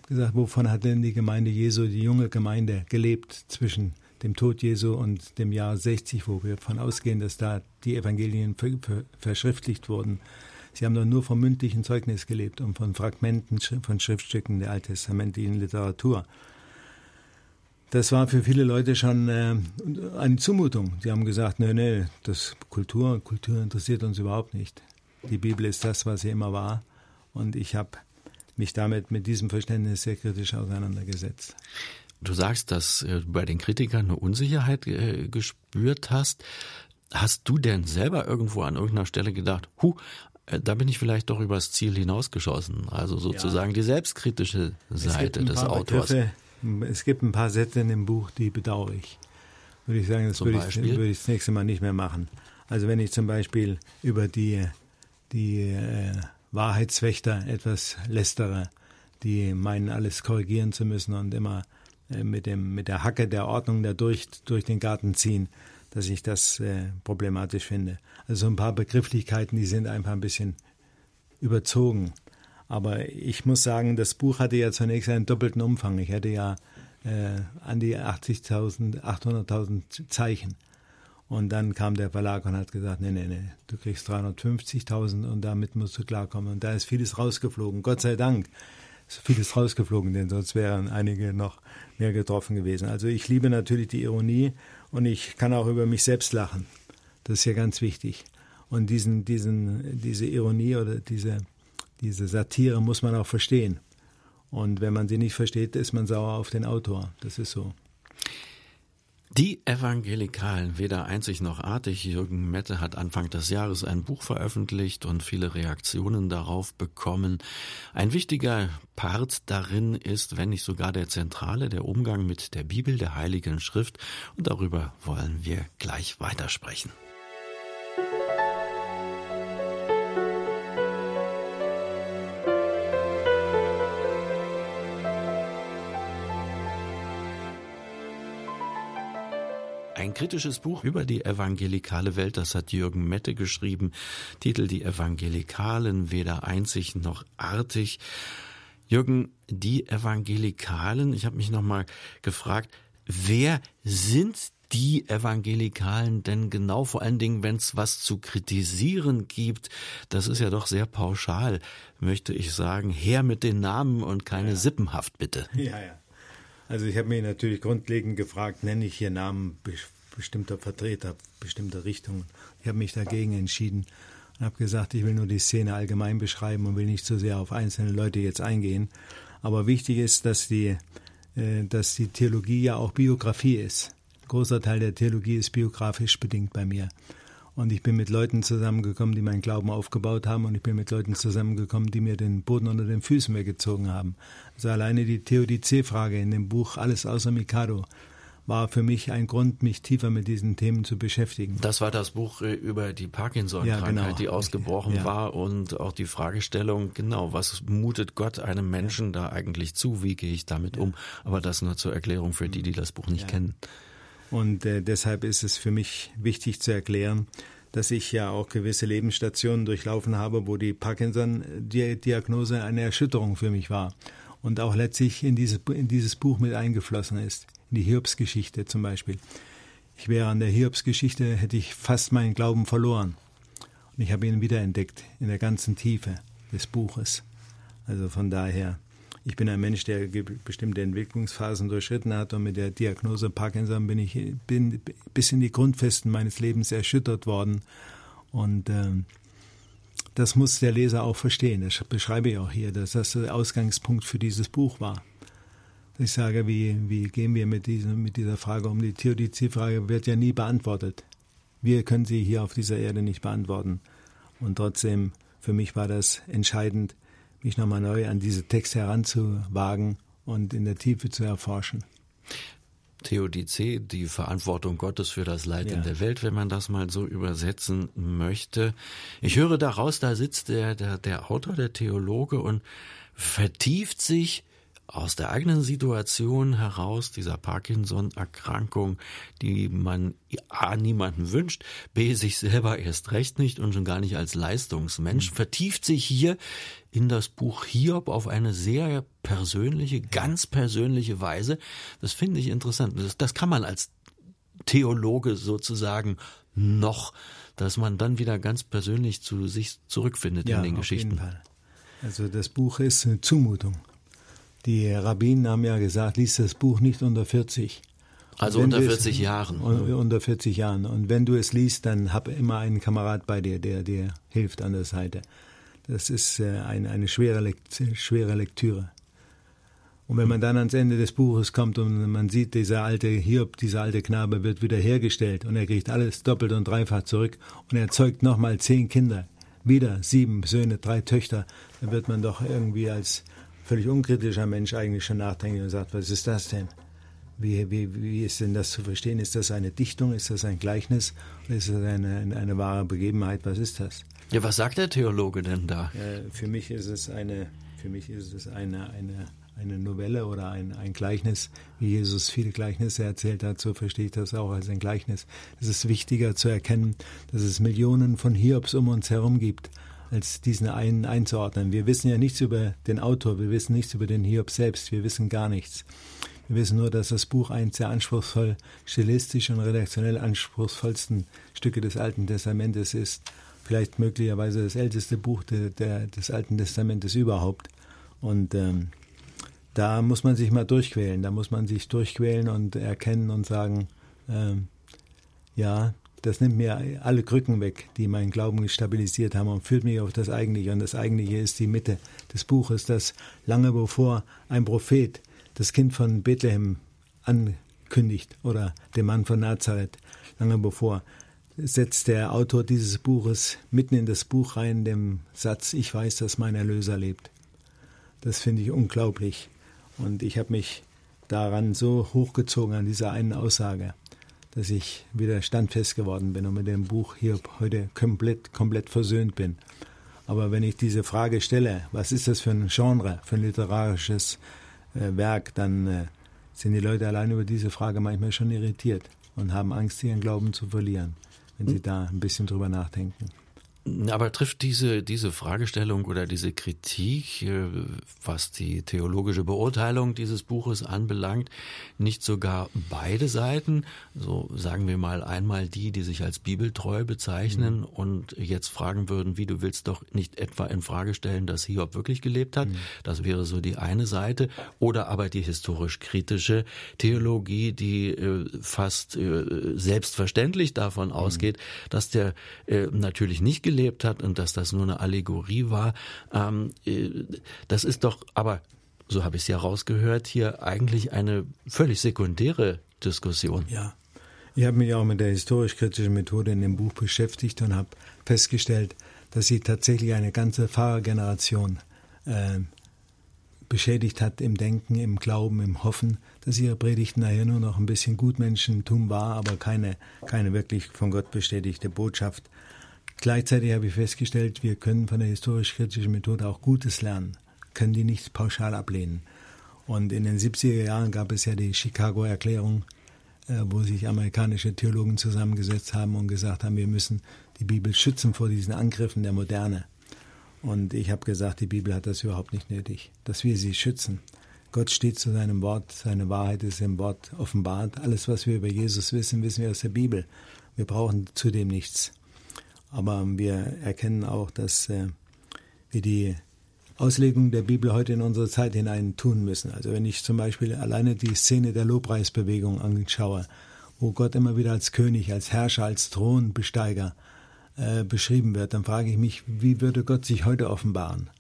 gesagt, wovon hat denn die Gemeinde Jesu, die junge Gemeinde, gelebt zwischen dem Tod Jesu und dem Jahr 60, wo wir davon ausgehen, dass da die Evangelien verschriftlicht wurden. Sie haben doch nur vom mündlichen Zeugnis gelebt und von Fragmenten von Schriftstücken der alttestamentlichen Literatur. Das war für viele Leute schon äh, eine Zumutung. Die haben gesagt, nee, nee, das Kultur, Kultur interessiert uns überhaupt nicht. Die Bibel ist das, was sie immer war. Und ich habe mich damit mit diesem Verständnis sehr kritisch auseinandergesetzt. Du sagst, dass du bei den Kritikern eine Unsicherheit äh, gespürt hast. Hast du denn selber irgendwo an irgendeiner Stelle gedacht, hu, äh, da bin ich vielleicht doch übers Ziel hinausgeschossen. Also sozusagen ja. die selbstkritische Seite des Autors. Begriffe, es gibt ein paar Sätze in dem Buch, die bedauere ich. Würde ich sagen, das würde ich, würde ich, das nächste Mal nicht mehr machen. Also wenn ich zum Beispiel über die, die äh, Wahrheitswächter etwas lästere, die meinen, alles korrigieren zu müssen und immer äh, mit, dem, mit der Hacke der Ordnung da durch, durch den Garten ziehen, dass ich das äh, problematisch finde. Also so ein paar Begrifflichkeiten, die sind einfach ein bisschen überzogen. Aber ich muss sagen, das Buch hatte ja zunächst einen doppelten Umfang. Ich hatte ja äh, an die 80.000, 800.000 Zeichen. Und dann kam der Verlag und hat gesagt, nee, nee, nee, du kriegst 350.000 und damit musst du klarkommen. Und da ist vieles rausgeflogen. Gott sei Dank ist vieles rausgeflogen, denn sonst wären einige noch mehr getroffen gewesen. Also ich liebe natürlich die Ironie und ich kann auch über mich selbst lachen. Das ist ja ganz wichtig. Und diesen, diesen, diese Ironie oder diese diese Satire muss man auch verstehen. Und wenn man sie nicht versteht, ist man sauer auf den Autor. Das ist so. Die Evangelikalen, weder einzig noch artig. Jürgen Mette hat Anfang des Jahres ein Buch veröffentlicht und viele Reaktionen darauf bekommen. Ein wichtiger Part darin ist, wenn nicht sogar der zentrale, der Umgang mit der Bibel, der Heiligen Schrift. Und darüber wollen wir gleich weitersprechen. Ein kritisches Buch über die evangelikale Welt, das hat Jürgen Mette geschrieben. Titel Die Evangelikalen, weder einzig noch artig. Jürgen, die Evangelikalen, ich habe mich nochmal gefragt, wer sind die Evangelikalen denn genau, vor allen Dingen, wenn es was zu kritisieren gibt, das ist ja doch sehr pauschal, möchte ich sagen, her mit den Namen und keine ja. Sippenhaft bitte. Ja, ja. Also ich habe mich natürlich grundlegend gefragt, nenne ich hier Namen bestimmter Vertreter, bestimmter Richtungen. Ich habe mich dagegen entschieden und habe gesagt, ich will nur die Szene allgemein beschreiben und will nicht so sehr auf einzelne Leute jetzt eingehen. Aber wichtig ist, dass die, äh, dass die Theologie ja auch Biografie ist. Ein großer Teil der Theologie ist biografisch bedingt bei mir. Und ich bin mit Leuten zusammengekommen, die meinen Glauben aufgebaut haben. Und ich bin mit Leuten zusammengekommen, die mir den Boden unter den Füßen weggezogen haben. Also alleine die Theodizee-Frage in dem Buch Alles außer Mikado war für mich ein Grund, mich tiefer mit diesen Themen zu beschäftigen. Das war das Buch äh, über die Parkinson-Krankheit, ja, genau. die ausgebrochen ja. war und auch die Fragestellung, genau, was mutet Gott einem Menschen da eigentlich zu? Wie gehe ich damit ja. um? Aber das nur zur Erklärung für die, die das Buch nicht kennen. Und äh, deshalb ist es für mich wichtig zu erklären, dass ich ja auch gewisse Lebensstationen durchlaufen habe, wo die Parkinson-Diagnose eine Erschütterung für mich war und auch letztlich in, diese, in dieses Buch mit eingeflossen ist die Hiobsgeschichte zum Beispiel. Ich wäre an der Hiobsgeschichte, hätte ich fast meinen Glauben verloren. Und ich habe ihn wiederentdeckt in der ganzen Tiefe des Buches. Also von daher, ich bin ein Mensch, der bestimmte Entwicklungsphasen durchschritten hat und mit der Diagnose Parkinson bin ich bin bis in die Grundfesten meines Lebens erschüttert worden. Und ähm, das muss der Leser auch verstehen. Das beschreibe ich auch hier, dass das der Ausgangspunkt für dieses Buch war. Ich sage, wie, wie gehen wir mit, diesem, mit dieser Frage um? Die Theodizee-Frage wird ja nie beantwortet. Wir können sie hier auf dieser Erde nicht beantworten. Und trotzdem, für mich war das entscheidend, mich nochmal neu an diese Texte heranzuwagen und in der Tiefe zu erforschen. Theodizee, die Verantwortung Gottes für das Leid ja. in der Welt, wenn man das mal so übersetzen möchte. Ich höre daraus, da sitzt der, der, der Autor, der Theologe und vertieft sich aus der eigenen Situation heraus, dieser Parkinson-Erkrankung, die man A niemanden wünscht, B sich selber erst recht nicht und schon gar nicht als Leistungsmensch, mhm. vertieft sich hier in das Buch Hiob auf eine sehr persönliche, ganz persönliche Weise. Das finde ich interessant. Das, das kann man als Theologe sozusagen noch, dass man dann wieder ganz persönlich zu sich zurückfindet ja, in den auf Geschichten. Jeden Fall. Also das Buch ist eine Zumutung. Die Rabbinen haben ja gesagt, lies das Buch nicht unter 40. Also unter 40 es, Jahren. Unter 40 Jahren. Und wenn du es liest, dann hab immer einen Kamerad bei dir, der dir hilft an der Seite. Das ist äh, eine, eine schwere, Lekt schwere Lektüre. Und wenn man dann ans Ende des Buches kommt und man sieht, dieser alte Hiob, dieser alte Knabe wird wieder hergestellt und er kriegt alles doppelt und dreifach zurück und er zeugt nochmal zehn Kinder, wieder sieben Söhne, drei Töchter, dann wird man doch irgendwie als völlig unkritischer Mensch eigentlich schon nachdenken und sagt, was ist das denn? Wie, wie, wie ist denn das zu verstehen? Ist das eine Dichtung? Ist das ein Gleichnis? Ist das eine, eine, eine wahre Begebenheit? Was ist das? Ja, was sagt der Theologe denn da? Äh, für mich ist es eine, für mich ist es eine, eine, eine Novelle oder ein, ein Gleichnis, wie Jesus viele Gleichnisse erzählt hat, so verstehe ich das auch als ein Gleichnis. Es ist wichtiger zu erkennen, dass es Millionen von Hiobs um uns herum gibt, als diesen einen einzuordnen. Wir wissen ja nichts über den Autor, wir wissen nichts über den Hiob selbst, wir wissen gar nichts. Wir wissen nur, dass das Buch eins der anspruchsvoll, stilistisch und redaktionell anspruchsvollsten Stücke des Alten Testamentes ist vielleicht möglicherweise das älteste Buch de, de, des Alten Testamentes überhaupt. Und ähm, da muss man sich mal durchquälen, da muss man sich durchquälen und erkennen und sagen, ähm, ja, das nimmt mir alle Krücken weg, die meinen Glauben stabilisiert haben und führt mich auf das Eigentliche. Und das Eigentliche ist die Mitte des Buches, das lange bevor ein Prophet das Kind von Bethlehem ankündigt oder der Mann von Nazareth, lange bevor setzt der Autor dieses Buches mitten in das Buch rein, dem Satz, ich weiß, dass mein Erlöser lebt. Das finde ich unglaublich. Und ich habe mich daran so hochgezogen an dieser einen Aussage, dass ich wieder standfest geworden bin und mit dem Buch hier heute komplett, komplett versöhnt bin. Aber wenn ich diese Frage stelle, was ist das für ein Genre, für ein literarisches äh, Werk, dann äh, sind die Leute allein über diese Frage manchmal schon irritiert und haben Angst, ihren Glauben zu verlieren wenn Sie da ein bisschen drüber nachdenken. Aber trifft diese, diese Fragestellung oder diese Kritik, äh, was die theologische Beurteilung dieses Buches anbelangt, nicht sogar beide Seiten? So sagen wir mal einmal die, die sich als bibeltreu bezeichnen mhm. und jetzt fragen würden, wie du willst doch nicht etwa in Frage stellen, dass Hiob wirklich gelebt hat. Mhm. Das wäre so die eine Seite. Oder aber die historisch kritische Theologie, die äh, fast äh, selbstverständlich davon mhm. ausgeht, dass der äh, natürlich nicht gelebt gelebt hat und dass das nur eine Allegorie war. Ähm, äh, das ist doch, aber so habe ich es ja rausgehört, hier eigentlich eine völlig sekundäre Diskussion. Ja. Ich habe mich auch mit der historisch-kritischen Methode in dem Buch beschäftigt und habe festgestellt, dass sie tatsächlich eine ganze Pfarrergeneration äh, beschädigt hat im Denken, im Glauben, im Hoffen, dass ihre Predigten nachher nur noch ein bisschen Gutmenschentum war, aber keine, keine wirklich von Gott bestätigte Botschaft. Gleichzeitig habe ich festgestellt, wir können von der historisch-kritischen Methode auch Gutes lernen, können die nicht pauschal ablehnen. Und in den 70er Jahren gab es ja die Chicago Erklärung, äh, wo sich amerikanische Theologen zusammengesetzt haben und gesagt haben, wir müssen die Bibel schützen vor diesen Angriffen der Moderne. Und ich habe gesagt, die Bibel hat das überhaupt nicht nötig, dass wir sie schützen. Gott steht zu seinem Wort, seine Wahrheit ist im Wort offenbart. Alles, was wir über Jesus wissen, wissen wir aus der Bibel. Wir brauchen zudem nichts. Aber wir erkennen auch, dass äh, wir die Auslegung der Bibel heute in unsere Zeit hinein tun müssen. Also wenn ich zum Beispiel alleine die Szene der Lobpreisbewegung anschaue, wo Gott immer wieder als König, als Herrscher, als Thronbesteiger äh, beschrieben wird, dann frage ich mich, wie würde Gott sich heute offenbaren?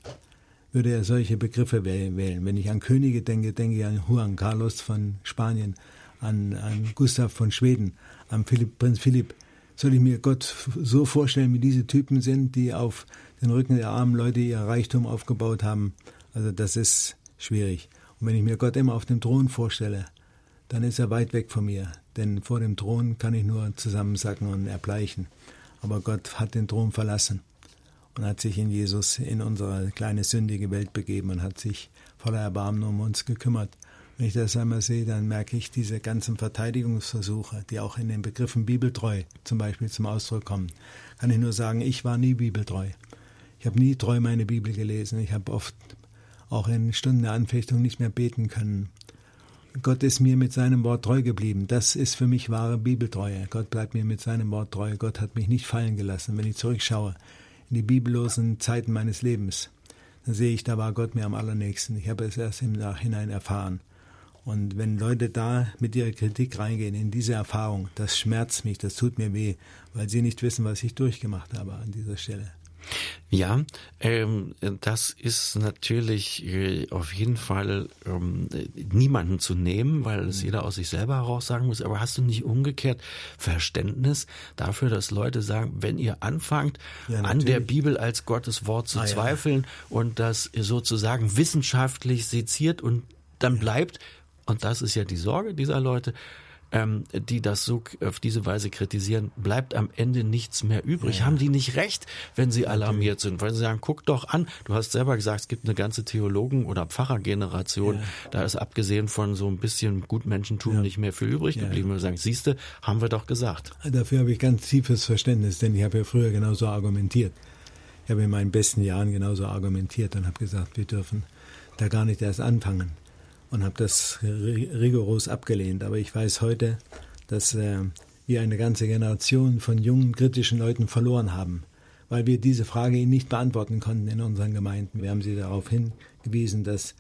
Würde er solche Begriffe wählen? Wenn ich an Könige denke, denke ich an Juan Carlos von Spanien, an, an Gustav von Schweden, an Philipp, Prinz Philipp, soll ich mir Gott so vorstellen, wie diese Typen sind, die auf den Rücken der armen Leute ihr Reichtum aufgebaut haben. Also das ist schwierig. Und wenn ich mir Gott immer auf dem Thron vorstelle, dann ist er weit weg von mir. Denn vor dem Thron kann ich nur zusammensacken und erbleichen. Aber Gott hat den Thron verlassen und hat sich in Jesus in unsere kleine sündige Welt begeben und hat sich voller Erbarmen um uns gekümmert. Wenn ich das einmal sehe, dann merke ich diese ganzen Verteidigungsversuche, die auch in den Begriffen bibeltreu zum Beispiel zum Ausdruck kommen. Kann ich nur sagen, ich war nie bibeltreu. Ich habe nie treu meine Bibel gelesen. Ich habe oft auch in Stunden der Anfechtung nicht mehr beten können. Gott ist mir mit seinem Wort treu geblieben. Das ist für mich wahre Bibeltreue. Gott bleibt mir mit seinem Wort treu. Gott hat mich nicht fallen gelassen. Wenn ich zurückschaue in die bibellosen Zeiten meines Lebens, dann sehe ich, da war Gott mir am allernächsten. Ich habe es erst im Nachhinein erfahren. Und wenn Leute da mit ihrer Kritik reingehen in diese Erfahrung, das schmerzt mich, das tut mir weh, weil sie nicht wissen, was ich durchgemacht habe an dieser Stelle. Ja, ähm, das ist natürlich äh, auf jeden Fall ähm, niemanden zu nehmen, weil es mhm. jeder aus sich selber heraus sagen muss. Aber hast du nicht umgekehrt Verständnis dafür, dass Leute sagen, wenn ihr anfangt, ja, an der Bibel als Gottes Wort zu ah, zweifeln ja. und das sozusagen wissenschaftlich seziert und dann bleibt, und das ist ja die Sorge dieser Leute, ähm, die das so auf diese Weise kritisieren, bleibt am Ende nichts mehr übrig. Ja. Haben die nicht recht, wenn sie alarmiert sind? Weil sie sagen, guck doch an, du hast selber gesagt, es gibt eine ganze Theologen- oder Pfarrergeneration, ja. da ist abgesehen von so ein bisschen Gutmenschentum ja. nicht mehr viel übrig geblieben. Und sagen, siehste, haben wir doch gesagt. Dafür habe ich ganz tiefes Verständnis, denn ich habe ja früher genauso argumentiert. Ich habe in meinen besten Jahren genauso argumentiert und habe gesagt, wir dürfen da gar nicht erst anfangen und habe das rigoros abgelehnt. Aber ich weiß heute, dass äh, wir eine ganze Generation von jungen, kritischen Leuten verloren haben, weil wir diese Frage ihnen nicht beantworten konnten in unseren Gemeinden. Wir haben sie darauf hingewiesen, dass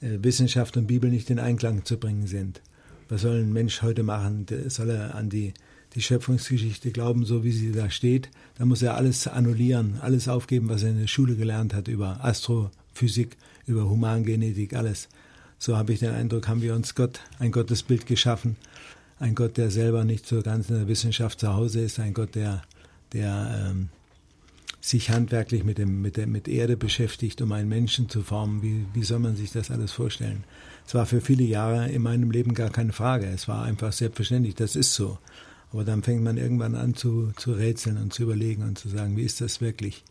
äh, Wissenschaft und Bibel nicht in Einklang zu bringen sind. Was soll ein Mensch heute machen? Soll er an die, die Schöpfungsgeschichte glauben, so wie sie da steht? Da muss er alles annullieren, alles aufgeben, was er in der Schule gelernt hat über Astrophysik, über Humangenetik, alles so habe ich den Eindruck, haben wir uns Gott, ein Gottesbild geschaffen. Ein Gott, der selber nicht so ganz in der Wissenschaft zu Hause ist, ein Gott, der, der ähm, sich handwerklich mit, dem, mit, der, mit Erde beschäftigt, um einen Menschen zu formen. Wie, wie soll man sich das alles vorstellen? Es war für viele Jahre in meinem Leben gar keine Frage. Es war einfach selbstverständlich, das ist so. Aber dann fängt man irgendwann an zu, zu rätseln und zu überlegen und zu sagen, wie ist das wirklich?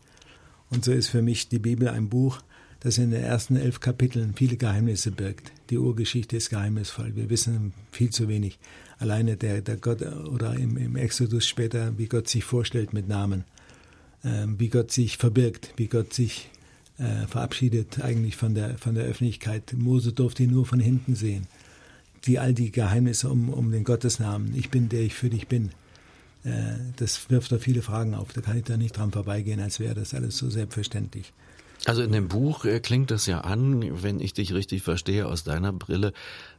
Und so ist für mich die Bibel ein Buch, das in den ersten elf Kapiteln viele Geheimnisse birgt. Die Urgeschichte ist geheimnisvoll. Wir wissen viel zu wenig. Alleine der, der Gott oder im, im Exodus später, wie Gott sich vorstellt mit Namen, äh, wie Gott sich verbirgt, wie Gott sich äh, verabschiedet eigentlich von der, von der Öffentlichkeit. Mose durfte ihn nur von hinten sehen. Die, all die Geheimnisse um, um den Gottesnamen. Ich bin, der ich für dich bin. Äh, das wirft da viele Fragen auf. Da kann ich da nicht dran vorbeigehen, als wäre das alles so selbstverständlich. Also in dem Buch äh, klingt es ja an, wenn ich dich richtig verstehe, aus deiner Brille,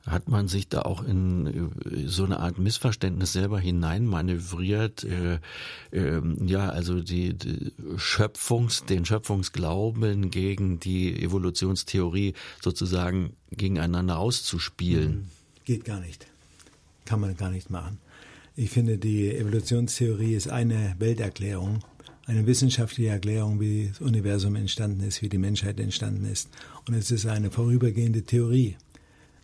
hat man sich da auch in äh, so eine Art Missverständnis selber hineinmanövriert. Äh, äh, ja, also die, die Schöpfungs, den Schöpfungsglauben gegen die Evolutionstheorie sozusagen gegeneinander auszuspielen. Hm, geht gar nicht. Kann man gar nicht machen. Ich finde, die Evolutionstheorie ist eine Welterklärung eine wissenschaftliche Erklärung, wie das Universum entstanden ist, wie die Menschheit entstanden ist. Und es ist eine vorübergehende Theorie.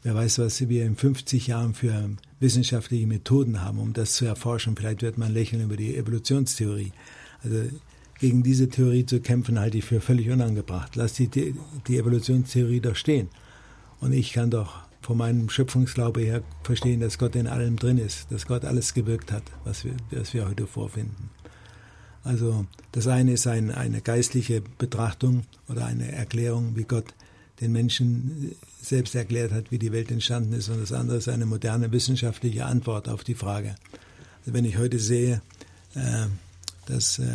Wer weiß, was wir in 50 Jahren für wissenschaftliche Methoden haben, um das zu erforschen. Vielleicht wird man lächeln über die Evolutionstheorie. Also gegen diese Theorie zu kämpfen, halte ich für völlig unangebracht. Lass die, die Evolutionstheorie doch stehen. Und ich kann doch von meinem Schöpfungsglaube her verstehen, dass Gott in allem drin ist, dass Gott alles gewirkt hat, was wir, was wir heute vorfinden. Also das eine ist ein, eine geistliche Betrachtung oder eine Erklärung, wie Gott den Menschen selbst erklärt hat, wie die Welt entstanden ist. Und das andere ist eine moderne wissenschaftliche Antwort auf die Frage. Also wenn ich heute sehe, äh, dass äh,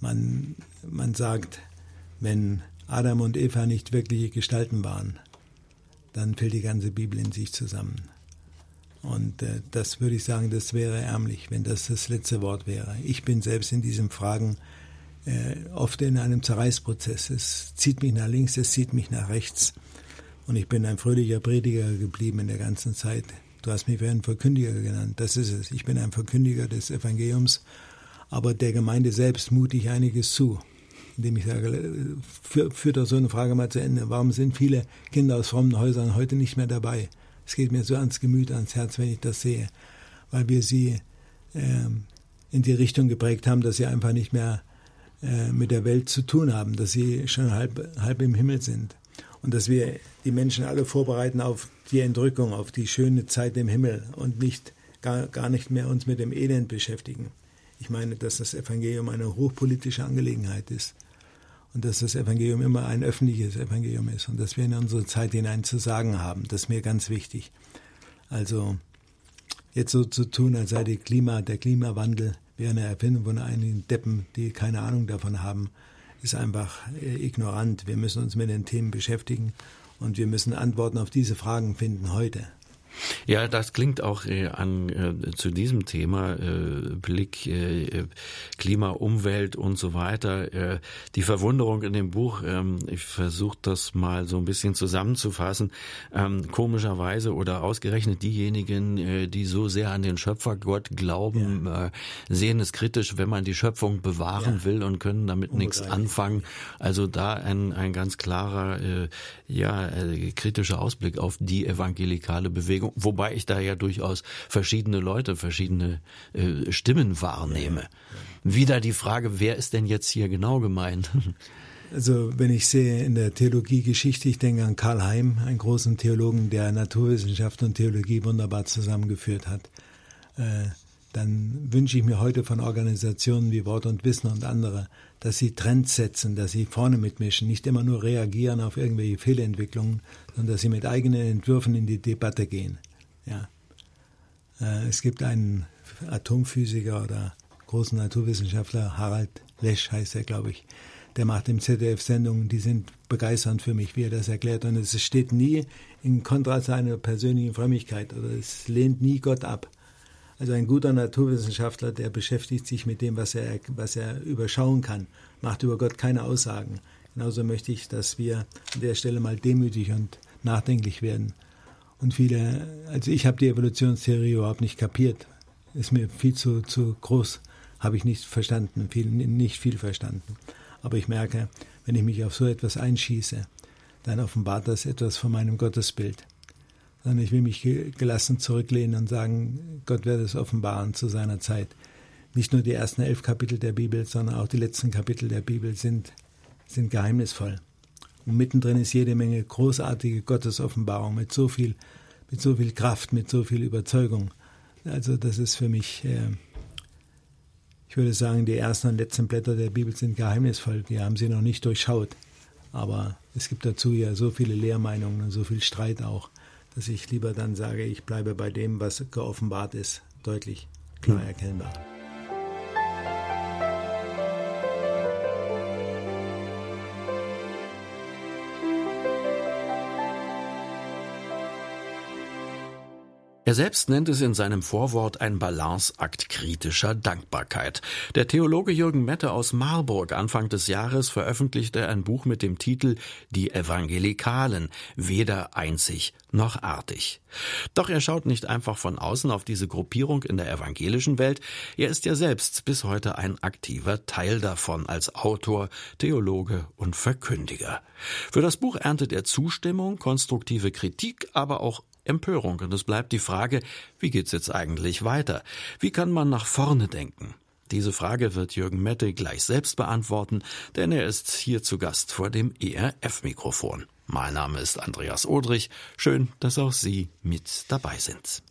man, man sagt, wenn Adam und Eva nicht wirkliche Gestalten waren, dann fällt die ganze Bibel in sich zusammen. Und äh, das würde ich sagen, das wäre ärmlich, wenn das das letzte Wort wäre. Ich bin selbst in diesen Fragen äh, oft in einem Zerreißprozess. Es zieht mich nach links, es zieht mich nach rechts. Und ich bin ein fröhlicher Prediger geblieben in der ganzen Zeit. Du hast mich für einen Verkündiger genannt. Das ist es. Ich bin ein Verkündiger des Evangeliums, aber der Gemeinde selbst mute ich einiges zu. Indem ich sage, führt führ doch so eine Frage mal zu Ende. Warum sind viele Kinder aus frommen Häusern heute nicht mehr dabei? Es geht mir so ans Gemüt, ans Herz, wenn ich das sehe, weil wir sie äh, in die Richtung geprägt haben, dass sie einfach nicht mehr äh, mit der Welt zu tun haben, dass sie schon halb, halb im Himmel sind und dass wir die Menschen alle vorbereiten auf die Entrückung, auf die schöne Zeit im Himmel und nicht gar, gar nicht mehr uns mit dem Elend beschäftigen. Ich meine, dass das Evangelium eine hochpolitische Angelegenheit ist und dass das Evangelium immer ein öffentliches Evangelium ist und dass wir in unsere Zeit hinein zu sagen haben. Das ist mir ganz wichtig. Also jetzt so zu tun, als sei Klima, der Klimawandel wäre eine Erfindung von einigen Deppen, die keine Ahnung davon haben, ist einfach äh, ignorant. Wir müssen uns mit den Themen beschäftigen und wir müssen Antworten auf diese Fragen finden heute. Ja, das klingt auch äh, an äh, zu diesem Thema äh, Blick äh, Klima, Umwelt und so weiter. Äh, die Verwunderung in dem Buch. Ähm, ich versuche das mal so ein bisschen zusammenzufassen. Ähm, komischerweise oder ausgerechnet diejenigen, äh, die so sehr an den Schöpfer Gott glauben, ja. Äh, sehen es kritisch, wenn man die Schöpfung bewahren ja. will und können damit nichts anfangen. Also da ein ein ganz klarer äh, ja äh, kritischer Ausblick auf die evangelikale Bewegung wobei ich da ja durchaus verschiedene Leute, verschiedene äh, Stimmen wahrnehme. Wieder die Frage, wer ist denn jetzt hier genau gemeint? [laughs] Also wenn ich sehe in der Theologiegeschichte, ich denke an Karl Heim, einen großen Theologen, der Naturwissenschaft und Theologie wunderbar zusammengeführt hat, äh, dann wünsche ich mir heute von Organisationen wie Wort und Wissen und andere, dass sie Trends setzen, dass sie vorne mitmischen, nicht immer nur reagieren auf irgendwelche Fehlentwicklungen, sondern dass sie mit eigenen Entwürfen in die Debatte gehen. Ja. Äh, es gibt einen Atomphysiker oder großen Naturwissenschaftler, Harald Lesch heißt er, glaube ich, der macht im ZDF Sendungen, die sind begeisternd für mich, wie er das erklärt. Und es steht nie in Kontrast zu einer persönlichen Frömmigkeit oder es lehnt nie Gott ab. Also ein guter Naturwissenschaftler, der beschäftigt sich mit dem, was er, was er überschauen kann, macht über Gott keine Aussagen. Genauso möchte ich, dass wir an der Stelle mal demütig und nachdenklich werden. Und viele, also ich habe die Evolutionstheorie überhaupt nicht kapiert. Ist mir viel zu, zu groß, habe ich nicht verstanden, viel, nicht viel verstanden. Aber ich merke, wenn ich mich auf so etwas einschieße, dann offenbart das etwas von meinem Gottesbild sondern ich will mich gelassen zurücklehnen und sagen, Gott wird es offenbaren zu seiner Zeit. Nicht nur die ersten elf Kapitel der Bibel, sondern auch die letzten Kapitel der Bibel sind, sind geheimnisvoll. Und mittendrin ist jede Menge großartige Gottesoffenbarung mit so viel, mit so viel Kraft, mit so viel Überzeugung. Also das ist für mich, äh, ich würde sagen, die ersten und letzten Blätter der Bibel sind geheimnisvoll. Die haben sie noch nicht durchschaut. Aber es gibt dazu ja so viele Lehrmeinungen und so viel Streit auch dass ich lieber dann sage, ich bleibe bei dem, was geoffenbart ist, deutlich klar erkennbar. Er selbst nennt es in seinem Vorwort ein Balanceakt kritischer Dankbarkeit. Der Theologe Jürgen Mette aus Marburg Anfang des Jahres veröffentlichte ein Buch mit dem Titel Die Evangelikalen, weder einzig noch artig. Doch er schaut nicht einfach von außen auf diese Gruppierung in der evangelischen Welt, er ist ja selbst bis heute ein aktiver Teil davon als Autor, Theologe und Verkündiger. Für das Buch erntet er Zustimmung, konstruktive Kritik, aber auch Empörung. Und es bleibt die Frage, wie geht's jetzt eigentlich weiter? Wie kann man nach vorne denken? Diese Frage wird Jürgen Mette gleich selbst beantworten, denn er ist hier zu Gast vor dem ERF-Mikrofon. Mein Name ist Andreas Odrich. Schön, dass auch Sie mit dabei sind.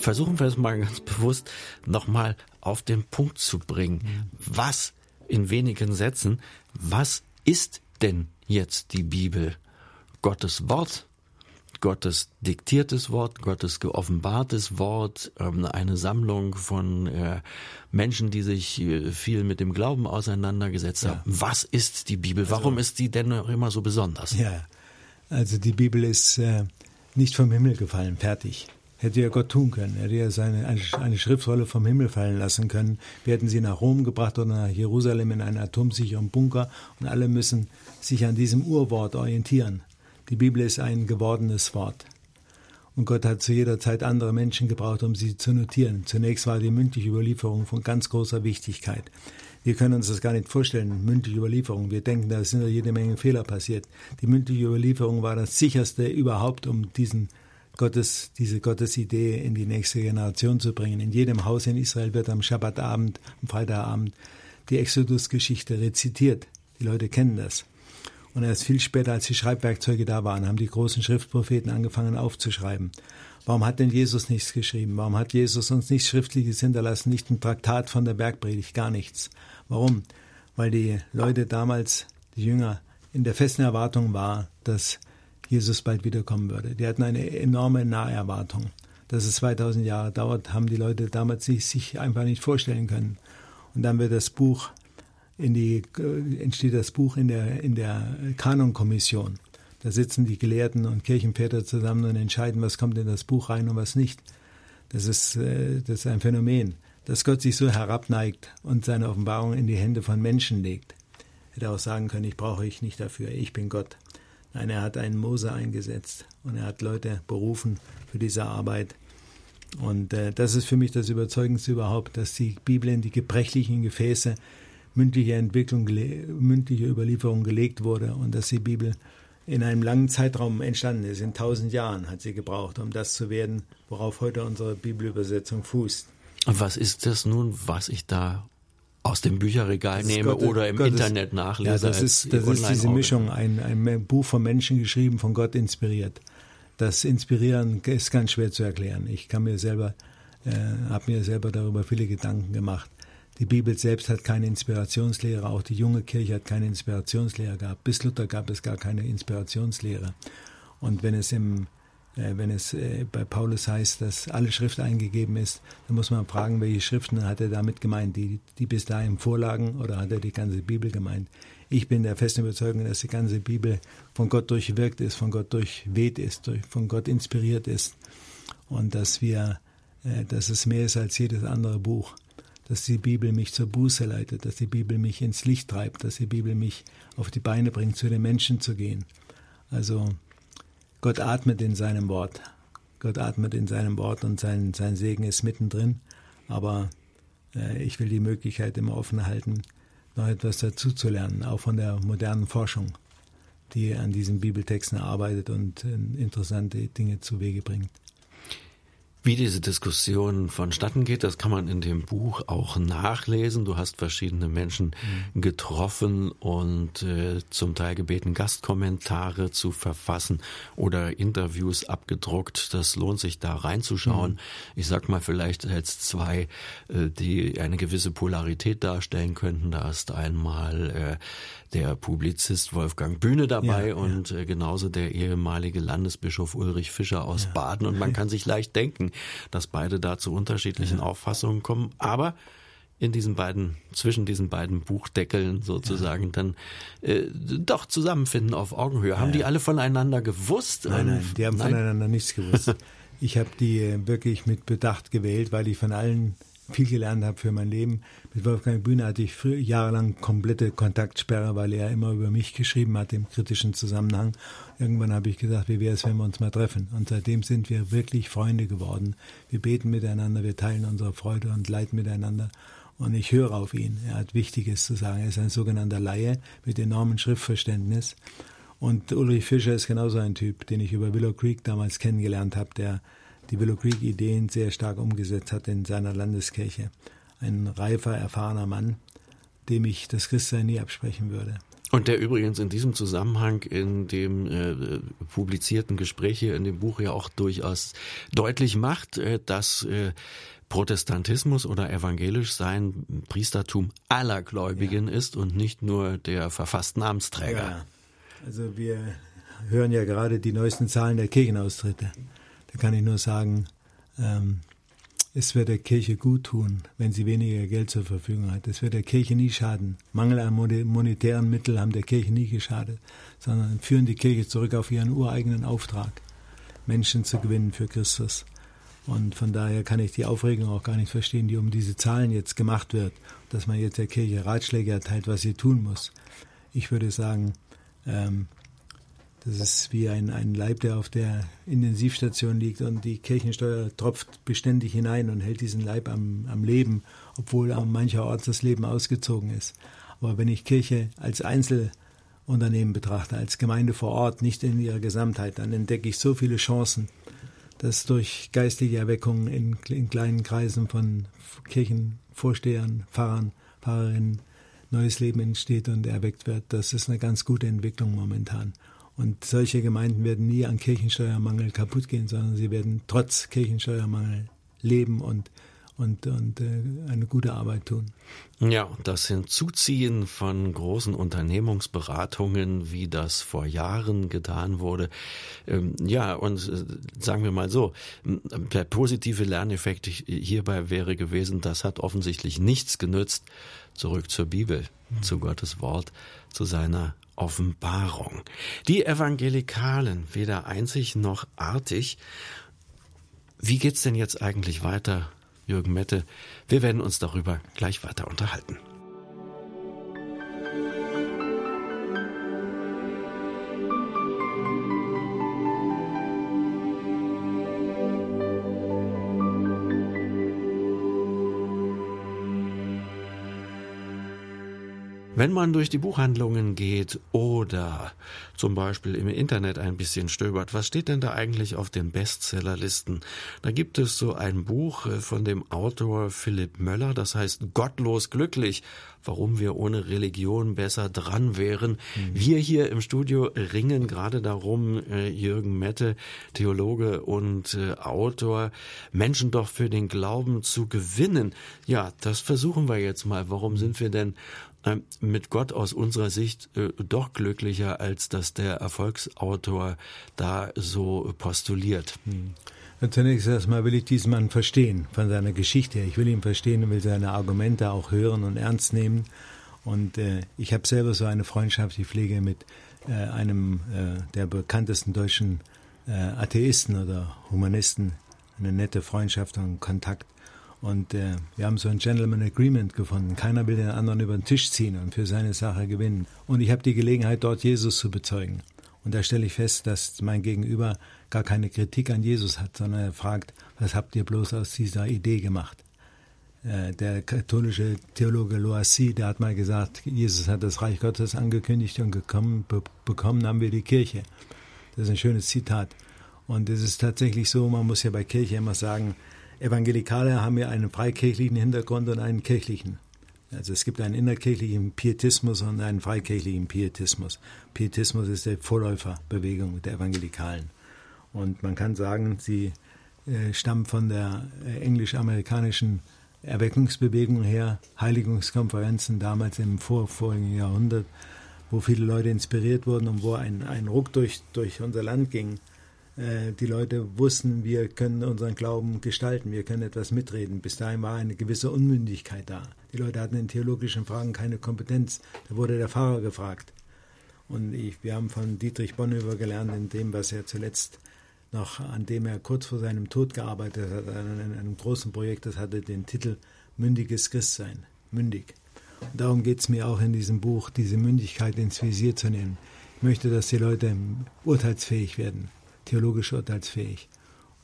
Versuchen wir es mal ganz bewusst nochmal auf den Punkt zu bringen. Was in wenigen Sätzen, was ist denn jetzt die Bibel? Gottes Wort, Gottes diktiertes Wort, Gottes geoffenbartes Wort, ähm, eine Sammlung von äh, Menschen, die sich äh, viel mit dem Glauben auseinandergesetzt ja. haben. Was ist die Bibel? Also Warum ist die denn noch immer so besonders? Ja, also die Bibel ist äh, nicht vom Himmel gefallen, fertig hätte ja Gott tun können. Hätte ja seine, eine, eine Schriftrolle vom Himmel fallen lassen können. Wir hätten sie nach Rom gebracht oder nach Jerusalem in einen atomsicheren Bunker und alle müssen sich an diesem Urwort orientieren. Die Bibel ist ein gewordenes Wort. Und Gott hat zu jeder Zeit andere Menschen gebraucht, um sie zu notieren. Zunächst war die mündliche Überlieferung von ganz großer Wichtigkeit. Wir können uns das gar nicht vorstellen, mündliche Überlieferung. Wir denken, da sind ja jede Menge Fehler passiert. Die mündliche Überlieferung war das sicherste überhaupt, um diesen Gottes, diese Gottesidee in die nächste Generation zu bringen. In jedem Haus in Israel wird am Schabbatabend, am Freitagabend, die Exodus-Geschichte rezitiert. Die Leute kennen das. Und erst viel später, als die Schreibwerkzeuge da waren, haben die großen Schriftpropheten angefangen aufzuschreiben. Warum hat denn Jesus nichts geschrieben? Warum hat Jesus uns nichts Schriftliches hinterlassen, nicht ein Traktat von der Bergpredigt, gar nichts? Warum? Weil die Leute damals, die Jünger, in der festen Erwartung war, dass Jesus bald wiederkommen würde. Die hatten eine enorme Naherwartung. Dass es 2000 Jahre dauert, haben die Leute damals sich einfach nicht vorstellen können. Und dann wird das Buch in die, entsteht das Buch in der, in der Kanonkommission. Da sitzen die Gelehrten und Kirchenväter zusammen und entscheiden, was kommt in das Buch rein und was nicht. Das ist, äh, das ist ein Phänomen, dass Gott sich so herabneigt und seine Offenbarung in die Hände von Menschen legt. Hätte auch sagen können, ich brauche ich nicht dafür, ich bin Gott. Nein, er hat einen Mose eingesetzt und er hat Leute berufen für diese Arbeit. Und äh, das ist für mich das Überzeugendste überhaupt, dass die Bibel in die gebrechlichen Gefäße mündliche Entwicklung, mündliche Überlieferung gelegt wurde und dass die Bibel in einem langen Zeitraum entstanden ist. In tausend Jahren hat sie gebraucht, um das zu werden, worauf heute unsere Bibelübersetzung fußt. Was ist das nun, was ich da aus dem Bücherregal nehme Gott, oder im Gottes, Internet nachlese? Ja, das ist, das ist diese Mischung, ein, ein Buch von Menschen geschrieben, von Gott inspiriert. Das Inspirieren ist ganz schwer zu erklären. Ich kann mir selber, äh, habe mir selber darüber viele Gedanken gemacht. Die Bibel selbst hat keine Inspirationslehre, auch die junge Kirche hat keine Inspirationslehre gehabt. Bis Luther gab es gar keine Inspirationslehre. Und wenn es im wenn es äh, bei Paulus heißt, dass alle Schrift eingegeben ist, dann muss man fragen, welche Schriften hat er damit gemeint? Die, die bis dahin vorlagen oder hat er die ganze Bibel gemeint? Ich bin der festen Überzeugung, dass die ganze Bibel von Gott durchwirkt ist, von Gott durchweht ist, durch, von Gott inspiriert ist und dass wir, äh, dass es mehr ist als jedes andere Buch dass die Bibel mich zur Buße leitet, dass die Bibel mich ins Licht treibt, dass die Bibel mich auf die Beine bringt, zu den Menschen zu gehen. Also Gott atmet in seinem Wort. Gott atmet in seinem Wort und sein, sein Segen ist mittendrin. Aber äh, ich will die Möglichkeit immer offen halten, noch etwas dazu zu lernen, auch von der modernen Forschung, die an diesen Bibeltexten arbeitet und äh, interessante Dinge zu Wege bringt. Wie diese Diskussion vonstatten geht, das kann man in dem Buch auch nachlesen. Du hast verschiedene Menschen mhm. getroffen und äh, zum Teil gebeten, Gastkommentare zu verfassen oder Interviews abgedruckt. Das lohnt sich da reinzuschauen. Mhm. Ich sag mal vielleicht als zwei, äh, die eine gewisse Polarität darstellen könnten. Da ist einmal äh, der Publizist Wolfgang Bühne dabei ja, und ja. Äh, genauso der ehemalige Landesbischof Ulrich Fischer aus ja. Baden. Und man [laughs] kann sich leicht denken, dass beide da zu unterschiedlichen Auffassungen kommen. Aber in diesen beiden, zwischen diesen beiden Buchdeckeln sozusagen ja. dann äh, doch zusammenfinden auf Augenhöhe. Haben ja, die alle voneinander gewusst? Nein, nein, die haben nein? voneinander nichts gewusst. [laughs] ich habe die äh, wirklich mit Bedacht gewählt, weil ich von allen viel gelernt habe für mein Leben. Mit Wolfgang Bühne hatte ich früher, jahrelang komplette Kontaktsperre, weil er immer über mich geschrieben hat im kritischen Zusammenhang. Irgendwann habe ich gesagt, wie wäre es, wenn wir uns mal treffen? Und seitdem sind wir wirklich Freunde geworden. Wir beten miteinander, wir teilen unsere Freude und Leid miteinander. Und ich höre auf ihn. Er hat Wichtiges zu sagen. Er ist ein sogenannter Laie mit enormem Schriftverständnis. Und Ulrich Fischer ist genauso ein Typ, den ich über Willow Creek damals kennengelernt habe, der die Willow Creek Ideen sehr stark umgesetzt hat in seiner Landeskirche. Ein reifer, erfahrener Mann, dem ich das Christsein nie absprechen würde. Und der übrigens in diesem Zusammenhang in dem äh, publizierten Gespräch hier in dem Buch ja auch durchaus deutlich macht, äh, dass äh, Protestantismus oder evangelisch sein Priestertum aller Gläubigen ja. ist und nicht nur der verfasst Namensträger. Ja. Also wir hören ja gerade die neuesten Zahlen der Kirchenaustritte. Da kann ich nur sagen, ähm, es wird der Kirche gut tun, wenn sie weniger Geld zur Verfügung hat. Es wird der Kirche nie schaden. Mangel an monetären Mitteln haben der Kirche nie geschadet, sondern führen die Kirche zurück auf ihren ureigenen Auftrag, Menschen zu gewinnen für Christus. Und von daher kann ich die Aufregung auch gar nicht verstehen, die um diese Zahlen jetzt gemacht wird, dass man jetzt der Kirche Ratschläge erteilt, was sie tun muss. Ich würde sagen, ähm, das ist wie ein, ein Leib, der auf der Intensivstation liegt und die Kirchensteuer tropft beständig hinein und hält diesen Leib am, am Leben, obwohl an mancherorts das Leben ausgezogen ist. Aber wenn ich Kirche als Einzelunternehmen betrachte, als Gemeinde vor Ort, nicht in ihrer Gesamtheit, dann entdecke ich so viele Chancen, dass durch geistige Erweckungen in, in kleinen Kreisen von Kirchenvorstehern, Pfarrern, Pfarrerinnen neues Leben entsteht und erweckt wird. Das ist eine ganz gute Entwicklung momentan. Und solche Gemeinden werden nie an Kirchensteuermangel kaputt gehen, sondern sie werden trotz Kirchensteuermangel leben und und, und äh, eine gute Arbeit tun. Ja, das Hinzuziehen von großen Unternehmungsberatungen, wie das vor Jahren getan wurde. Ähm, ja, und äh, sagen wir mal so, der positive Lerneffekt hierbei wäre gewesen, das hat offensichtlich nichts genützt. Zurück zur Bibel, mhm. zu Gottes Wort, zu seiner Offenbarung. Die Evangelikalen, weder einzig noch artig. Wie geht's denn jetzt eigentlich weiter Jürgen Mette. Wir werden uns darüber gleich weiter unterhalten. Wenn man durch die Buchhandlungen geht oder zum Beispiel im Internet ein bisschen stöbert, was steht denn da eigentlich auf den Bestsellerlisten? Da gibt es so ein Buch äh, von dem Autor Philipp Möller, das heißt Gottlos glücklich, warum wir ohne Religion besser dran wären. Mhm. Wir hier im Studio ringen gerade darum, äh, Jürgen Mette, Theologe und äh, Autor, Menschen doch für den Glauben zu gewinnen. Ja, das versuchen wir jetzt mal. Warum sind wir denn mit Gott aus unserer Sicht äh, doch glücklicher, als dass der Erfolgsautor da so postuliert. Hm. Zunächst erstmal will ich diesen Mann verstehen von seiner Geschichte. Ich will ihn verstehen und will seine Argumente auch hören und ernst nehmen. Und äh, ich habe selber so eine Freundschaft, ich pflege mit äh, einem äh, der bekanntesten deutschen äh, Atheisten oder Humanisten eine nette Freundschaft und Kontakt. Und äh, wir haben so ein Gentleman Agreement gefunden. Keiner will den anderen über den Tisch ziehen und für seine Sache gewinnen. Und ich habe die Gelegenheit, dort Jesus zu bezeugen. Und da stelle ich fest, dass mein Gegenüber gar keine Kritik an Jesus hat, sondern er fragt, was habt ihr bloß aus dieser Idee gemacht? Äh, der katholische Theologe Loisy, der hat mal gesagt, Jesus hat das Reich Gottes angekündigt und gekommen, be bekommen haben wir die Kirche. Das ist ein schönes Zitat. Und es ist tatsächlich so, man muss ja bei Kirche immer sagen, Evangelikale haben ja einen freikirchlichen Hintergrund und einen kirchlichen. Also es gibt einen innerkirchlichen Pietismus und einen freikirchlichen Pietismus. Pietismus ist die Vorläuferbewegung der Evangelikalen. Und man kann sagen, sie äh, stammen von der äh, englisch-amerikanischen Erweckungsbewegung her, Heiligungskonferenzen damals im vorvorigen Jahrhundert, wo viele Leute inspiriert wurden und wo ein, ein Ruck durch, durch unser Land ging. Äh, die Leute wussten, wir können unseren Glauben gestalten, wir können etwas mitreden. Bis dahin war eine gewisse Unmündigkeit da. Die Leute hatten in theologischen Fragen keine Kompetenz. Da wurde der Pfarrer gefragt. Und ich, wir haben von Dietrich Bonhoeffer gelernt, in dem, was er zuletzt noch, an dem er kurz vor seinem Tod gearbeitet hat, an einem, großen Projekt, das hatte den Titel Mündiges Christsein. Mündig. Und darum geht es mir auch in diesem Buch, diese Mündigkeit ins Visier zu nehmen. Ich möchte, dass die Leute urteilsfähig werden theologisch urteilsfähig.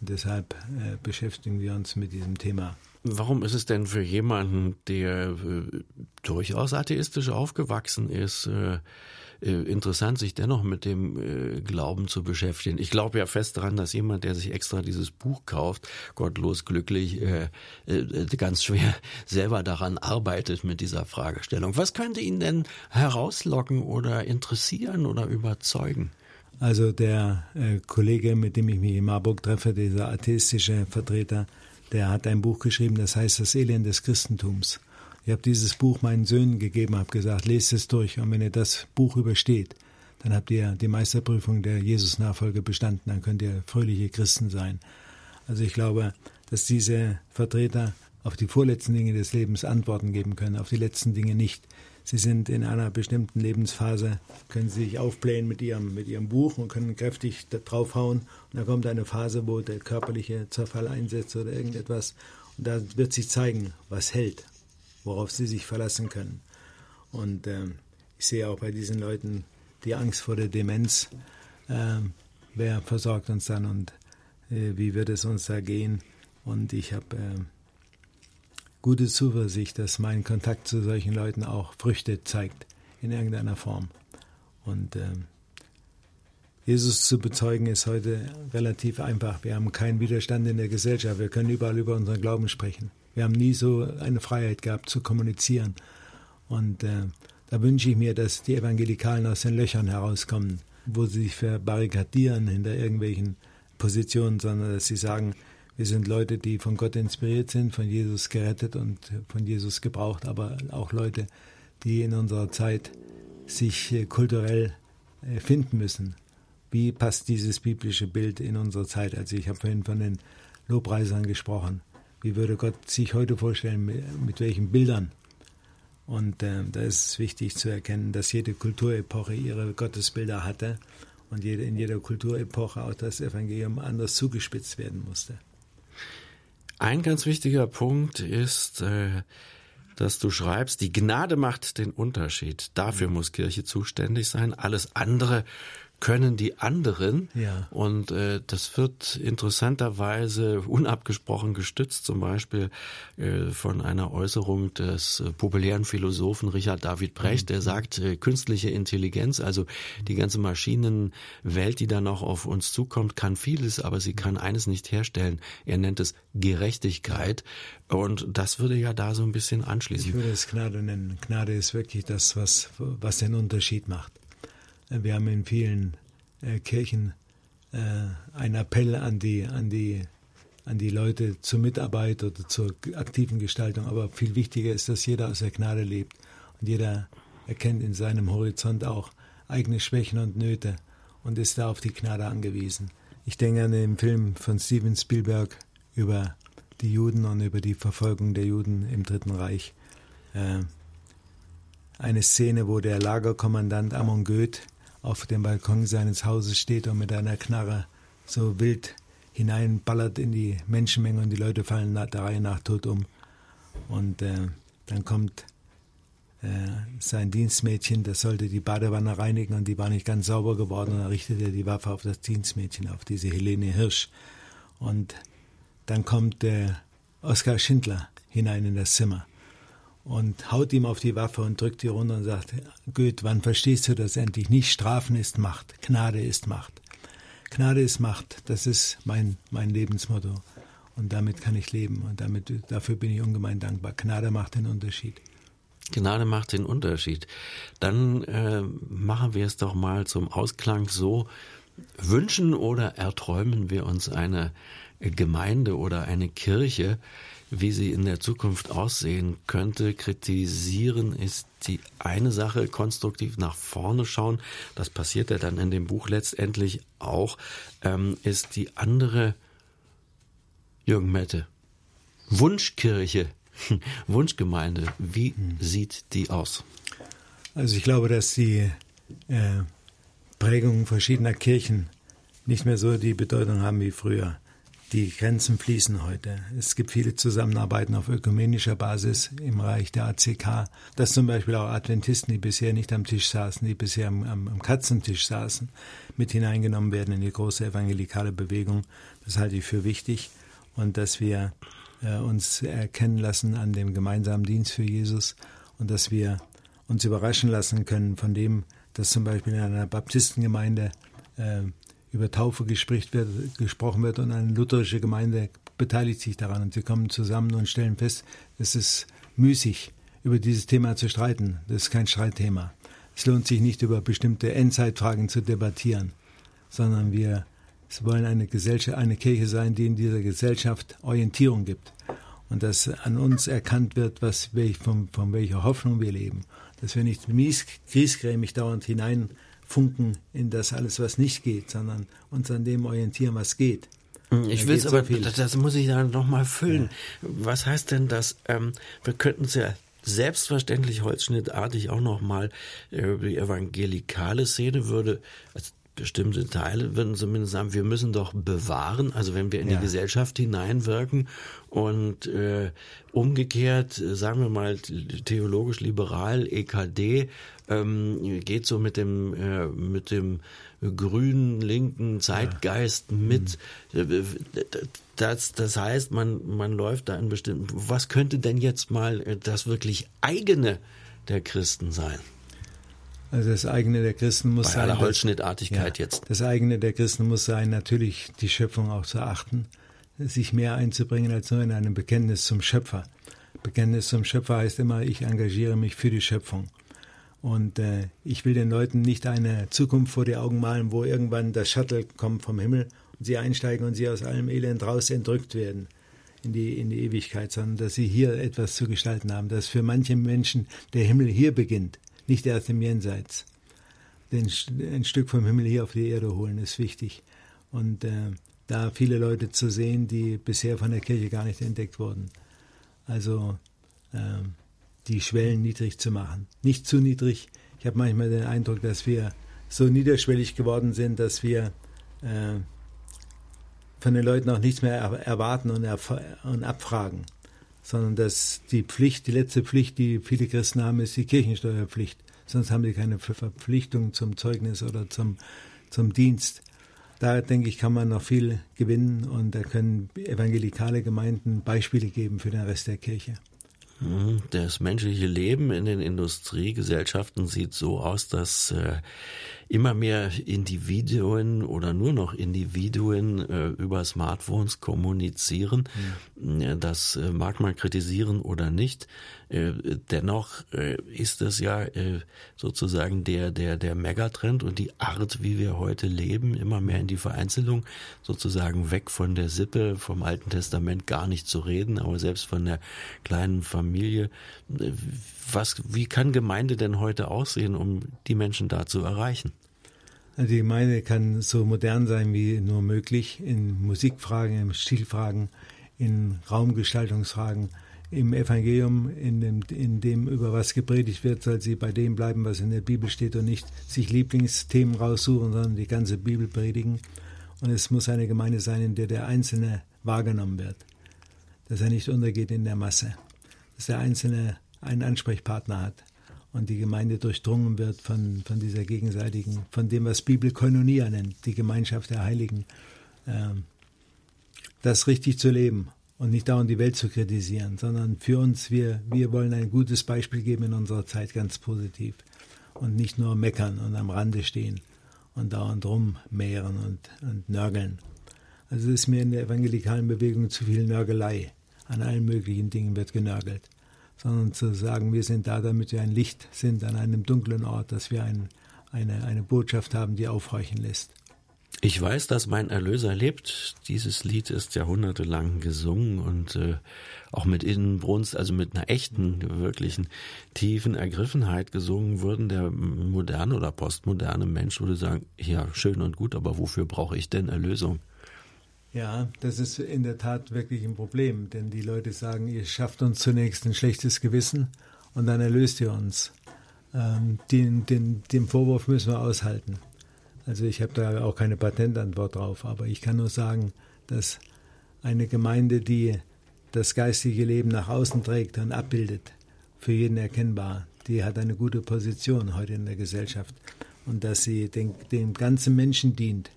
Und deshalb äh, beschäftigen wir uns mit diesem Thema. Warum ist es denn für jemanden, der äh, durchaus atheistisch aufgewachsen ist, äh, äh, interessant, sich dennoch mit dem äh, Glauben zu beschäftigen. Ich glaube ja fest daran, dass jemand, der sich extra dieses Buch kauft, gottlos glücklich, äh, ganz schwer [laughs] selber daran arbeitet mit dieser Fragestellung. Was könnte ihn denn herauslocken oder interessieren oder überzeugen? Also der äh, Kollege, mit dem ich mich in Marburg treffe, dieser atheistische Vertreter, der hat ein Buch geschrieben, das heißt Das Elend des Christentums. Ich habe dieses Buch meinen Söhnen gegeben, habe gesagt, lest es durch und wenn ihr das Buch übersteht, dann habt ihr die Meisterprüfung der Jesus-Nachfolge bestanden, dann könnt ihr fröhliche Christen sein. Also ich glaube, dass diese Vertreter auf die vorletzten Dinge des Lebens Antworten geben können, auf die letzten Dinge nicht. Sie sind in einer bestimmten Lebensphase, können Sie sich aufblähen mit Ihrem, mit Ihrem Buch und können kräftig draufhauen. Und dann kommt eine Phase, wo der körperliche Zerfall einsetzt oder irgendetwas. Und da wird sich zeigen, was hält, worauf Sie sich verlassen können. Und äh, ich sehe auch bei diesen Leuten die Angst vor der Demenz. Äh, wer versorgt uns dann und äh, wie wird es uns da gehen? Und ich habe äh, gute Zuversicht, dass mein Kontakt zu solchen Leuten auch Früchte zeigt in irgendeiner Form. Und äh, Jesus zu bezeugen ist heute relativ einfach. Wir haben keinen Widerstand in der Gesellschaft. Wir können überall über unseren Glauben sprechen. Wir haben nie so eine Freiheit gehabt zu kommunizieren. Und äh, da wünsche ich mir, dass die Evangelikalen aus den Löchern herauskommen, wo sie sich verbarrikadieren hinter irgendwelchen Positionen, sondern dass sie sagen, wir sind Leute, die von Gott inspiriert sind, von Jesus gerettet und von Jesus gebraucht, aber auch Leute, die in unserer Zeit sich äh, kulturell äh, finden müssen. Wie passt dieses biblische Bild in unsere Zeit? Also ich habe vorhin von den Lobpreisern gesprochen. Wie würde Gott sich heute vorstellen, mit welchen Bildern? Und äh, da ist es wichtig zu erkennen, dass jede Kulturepoche ihre Gottesbilder hatte und jede, in jeder Kulturepoche auch das Evangelium anders zugespitzt werden musste. Ein ganz wichtiger Punkt ist, äh, dass du schreibst, die Gnade macht den Unterschied. Dafür muss Kirche zuständig sein. Alles andere können die anderen. Ja. Und äh, das wird interessanterweise unabgesprochen gestützt, zum Beispiel äh, von einer Äußerung des äh, populären Philosophen Richard David Brecht, der mhm. sagt, äh, künstliche Intelligenz, also die ganze Maschinenwelt, die da noch auf uns zukommt, kann vieles, aber sie kann eines nicht herstellen. Er nennt es Gerechtigkeit. Und das würde ja da so ein bisschen anschließen. Ich würde es Gnade nennen. Gnade ist wirklich das, was, was den Unterschied macht. Wir haben in vielen äh, Kirchen äh, einen Appell an die, an, die, an die Leute zur Mitarbeit oder zur aktiven Gestaltung. Aber viel wichtiger ist, dass jeder aus der Gnade lebt. Und jeder erkennt in seinem Horizont auch eigene Schwächen und Nöte und ist da auf die Gnade angewiesen. Ich denke an den Film von Steven Spielberg über die Juden und über die Verfolgung der Juden im Dritten Reich. Äh, eine Szene, wo der Lagerkommandant Amon Goeth auf dem Balkon seines Hauses steht und mit einer Knarre so wild hineinballert in die Menschenmenge und die Leute fallen der Reihe nach tot um. Und äh, dann kommt äh, sein Dienstmädchen, das sollte die Badewanne reinigen und die war nicht ganz sauber geworden und dann richtet er die Waffe auf das Dienstmädchen, auf diese Helene Hirsch. Und dann kommt äh, Oskar Schindler hinein in das Zimmer und haut ihm auf die Waffe und drückt die runter und sagt, Goethe, wann verstehst du das endlich? Nicht Strafen ist Macht, Gnade ist Macht. Gnade ist Macht, das ist mein, mein Lebensmotto. Und damit kann ich leben und damit, dafür bin ich ungemein dankbar. Gnade macht den Unterschied. Gnade macht den Unterschied. Dann äh, machen wir es doch mal zum Ausklang so. Wünschen oder erträumen wir uns eine Gemeinde oder eine Kirche, wie sie in der Zukunft aussehen könnte. Kritisieren ist die eine Sache, konstruktiv nach vorne schauen, das passiert ja dann in dem Buch letztendlich auch, ähm, ist die andere Jürgen Mette. Wunschkirche, [laughs] Wunschgemeinde, wie hm. sieht die aus? Also ich glaube, dass die äh, Prägungen verschiedener Kirchen nicht mehr so die Bedeutung haben wie früher. Die Grenzen fließen heute. Es gibt viele Zusammenarbeiten auf ökumenischer Basis im Bereich der ACK, dass zum Beispiel auch Adventisten, die bisher nicht am Tisch saßen, die bisher am, am, am Katzentisch saßen, mit hineingenommen werden in die große evangelikale Bewegung. Das halte ich für wichtig und dass wir äh, uns erkennen lassen an dem gemeinsamen Dienst für Jesus und dass wir uns überraschen lassen können von dem, dass zum Beispiel in einer Baptistengemeinde äh, über Taufe wird, gesprochen wird und eine lutherische Gemeinde beteiligt sich daran und sie kommen zusammen und stellen fest, es ist müßig, über dieses Thema zu streiten. Das ist kein Streitthema. Es lohnt sich nicht, über bestimmte Endzeitfragen zu debattieren, sondern wir wollen eine Gesellschaft, eine Kirche sein, die in dieser Gesellschaft Orientierung gibt und dass an uns erkannt wird, was, von, von welcher Hoffnung wir leben. Dass wir nicht mies, griesgrämig dauernd hinein funken in das alles, was nicht geht, sondern uns an dem orientieren, was geht. Hm, ich will es aber, so das muss ich dann nochmal füllen. Ja. Was heißt denn das? Ähm, wir könnten es ja selbstverständlich holzschnittartig auch nochmal äh, die evangelikale Szene würde, also bestimmte Teile würden zumindest sagen, wir müssen doch bewahren, also wenn wir in ja. die Gesellschaft hineinwirken und äh, umgekehrt, äh, sagen wir mal theologisch liberal, EKD, ähm, geht so mit dem äh, mit dem grünen linken Zeitgeist ja. mit. Mhm. Das, das heißt, man man läuft da in bestimmten. Was könnte denn jetzt mal äh, das wirklich eigene der Christen sein? Also das eigene der Christen muss Bei sein. Aller Holzschnittartigkeit ja, jetzt. Das eigene der Christen muss sein, natürlich die Schöpfung auch zu achten, sich mehr einzubringen als nur in einem Bekenntnis zum Schöpfer. Bekenntnis zum Schöpfer heißt immer, ich engagiere mich für die Schöpfung. Und äh, ich will den Leuten nicht eine Zukunft vor die Augen malen, wo irgendwann das Shuttle kommt vom Himmel und sie einsteigen und sie aus allem Elend raus entrückt werden in die, in die Ewigkeit, sondern dass sie hier etwas zu gestalten haben, dass für manche Menschen der Himmel hier beginnt, nicht erst im Jenseits. Den, ein Stück vom Himmel hier auf die Erde holen ist wichtig. Und äh, da viele Leute zu sehen, die bisher von der Kirche gar nicht entdeckt wurden. Also äh, die Schwellen niedrig zu machen. Nicht zu niedrig. Ich habe manchmal den Eindruck, dass wir so niederschwellig geworden sind, dass wir äh, von den Leuten auch nichts mehr erwarten und, und abfragen, sondern dass die Pflicht, die letzte Pflicht, die viele Christen haben, ist die Kirchensteuerpflicht. Sonst haben sie keine Verpflichtung zum Zeugnis oder zum, zum Dienst. Da denke ich, kann man noch viel gewinnen und da können evangelikale Gemeinden Beispiele geben für den Rest der Kirche. Mhm. Das menschliche Leben in den Industriegesellschaften sieht so aus, dass äh, immer mehr Individuen oder nur noch Individuen äh, über Smartphones kommunizieren. Mhm. Das äh, mag man kritisieren oder nicht. Äh, dennoch äh, ist es ja äh, sozusagen der, der, der Megatrend und die Art, wie wir heute leben, immer mehr in die Vereinzelung, sozusagen weg von der Sippe, vom Alten Testament gar nicht zu reden, aber selbst von der kleinen Familie. Was, wie kann Gemeinde denn heute aussehen, um die Menschen da zu erreichen? Also die Gemeinde kann so modern sein wie nur möglich in Musikfragen, in Stilfragen, in Raumgestaltungsfragen im Evangelium, in dem, in dem über was gepredigt wird, soll sie bei dem bleiben, was in der Bibel steht und nicht sich Lieblingsthemen raussuchen, sondern die ganze Bibel predigen. Und es muss eine Gemeinde sein, in der der Einzelne wahrgenommen wird, dass er nicht untergeht in der Masse, dass der Einzelne einen Ansprechpartner hat und die Gemeinde durchdrungen wird von, von dieser gegenseitigen, von dem, was Bibel Koinonia nennt, die Gemeinschaft der Heiligen, äh, das richtig zu leben und nicht dauernd die Welt zu kritisieren, sondern für uns, wir, wir wollen ein gutes Beispiel geben in unserer Zeit, ganz positiv. Und nicht nur meckern und am Rande stehen und dauernd rummehren und, und nörgeln. Also es ist mir in der evangelikalen Bewegung zu viel Nörgelei. An allen möglichen Dingen wird genörgelt. Sondern zu sagen, wir sind da, damit wir ein Licht sind an einem dunklen Ort, dass wir ein, eine, eine Botschaft haben, die aufhorchen lässt. Ich weiß, dass mein Erlöser lebt. Dieses Lied ist jahrhundertelang gesungen und äh, auch mit Innenbrunst, also mit einer echten, wirklichen tiefen Ergriffenheit gesungen würden. Der moderne oder postmoderne Mensch würde sagen, ja, schön und gut, aber wofür brauche ich denn Erlösung? Ja, das ist in der Tat wirklich ein Problem, denn die Leute sagen, ihr schafft uns zunächst ein schlechtes Gewissen und dann erlöst ihr uns. Ähm, den, den, den Vorwurf müssen wir aushalten. Also ich habe da auch keine Patentantwort drauf, aber ich kann nur sagen, dass eine Gemeinde, die das geistige Leben nach außen trägt und abbildet, für jeden erkennbar, die hat eine gute Position heute in der Gesellschaft und dass sie den, dem ganzen Menschen dient,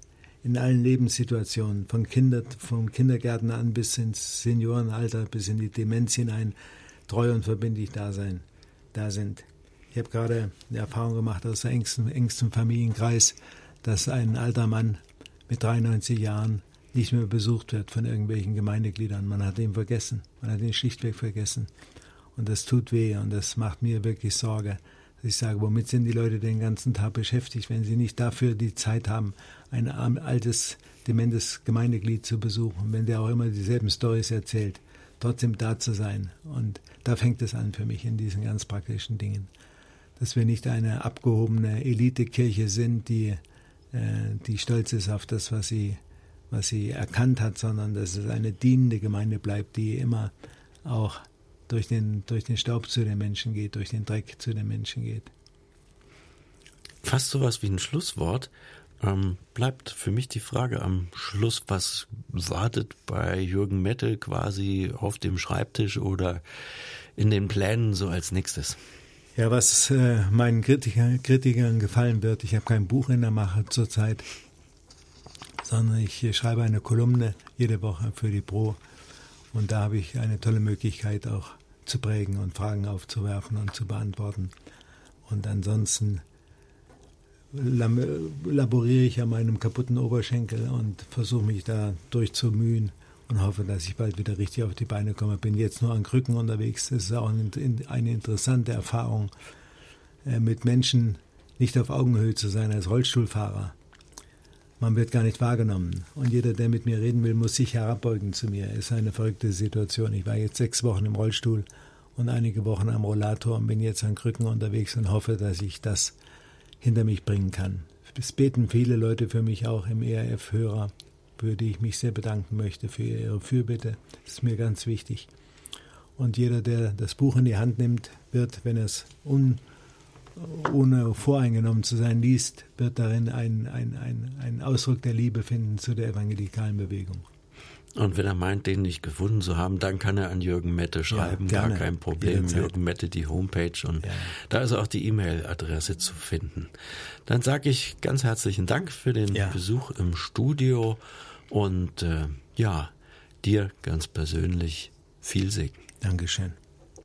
in allen Lebenssituationen, von Kinder, vom Kindergärtner an bis ins Seniorenalter, bis in die Demenz hinein, treu und verbindlich da sein, da sind. Ich habe gerade eine Erfahrung gemacht aus der engsten, engsten Familienkreis, dass ein alter Mann mit 93 Jahren nicht mehr besucht wird von irgendwelchen Gemeindegliedern. Man hat ihn vergessen. Man hat ihn schlichtweg vergessen. Und das tut weh und das macht mir wirklich Sorge. Ich sage, womit sind die Leute den ganzen Tag beschäftigt, wenn sie nicht dafür die Zeit haben, ein altes, dementes Gemeindeglied zu besuchen, wenn der auch immer dieselben Stories erzählt, trotzdem da zu sein. Und da fängt es an für mich in diesen ganz praktischen Dingen. Dass wir nicht eine abgehobene Elitekirche sind, die äh, die stolz ist auf das, was sie, was sie erkannt hat, sondern dass es eine dienende Gemeinde bleibt, die immer auch durch den, durch den Staub zu den Menschen geht, durch den Dreck zu den Menschen geht. Fast sowas wie ein Schlusswort. Ähm, bleibt für mich die Frage am Schluss, was wartet bei Jürgen Mette quasi auf dem Schreibtisch oder in den Plänen so als nächstes? Ja, was äh, meinen Kritiker, Kritikern gefallen wird, ich habe kein Buch in der Mache zurzeit, sondern ich schreibe eine Kolumne jede Woche für die Pro und da habe ich eine tolle Möglichkeit auch zu prägen und Fragen aufzuwerfen und zu beantworten. Und ansonsten laboriere ich an meinem kaputten Oberschenkel und versuche mich da durchzumühen und hoffe, dass ich bald wieder richtig auf die Beine komme. Bin jetzt nur an Krücken unterwegs. Das ist auch eine interessante Erfahrung, äh, mit Menschen nicht auf Augenhöhe zu sein als Rollstuhlfahrer. Man wird gar nicht wahrgenommen. Und jeder, der mit mir reden will, muss sich herabbeugen zu mir. Ist eine verrückte Situation. Ich war jetzt sechs Wochen im Rollstuhl und einige Wochen am Rollator und bin jetzt an Krücken unterwegs und hoffe, dass ich das hinter mich bringen kann. Es beten viele Leute für mich auch im ERF-Hörer für die ich mich sehr bedanken möchte für Ihre Fürbitte. Das ist mir ganz wichtig. Und jeder, der das Buch in die Hand nimmt, wird, wenn es un, ohne voreingenommen zu sein liest, wird darin einen ein, ein Ausdruck der Liebe finden zu der evangelikalen Bewegung. Und wenn er meint, den nicht gefunden zu haben, dann kann er an Jürgen Mette schreiben. Ja, Gar kein Problem. Jürgen Mette, die Homepage. Und ja. da ist auch die E-Mail-Adresse zu finden. Dann sage ich ganz herzlichen Dank für den ja. Besuch im Studio. Und äh, ja, dir ganz persönlich viel Segen. Dankeschön.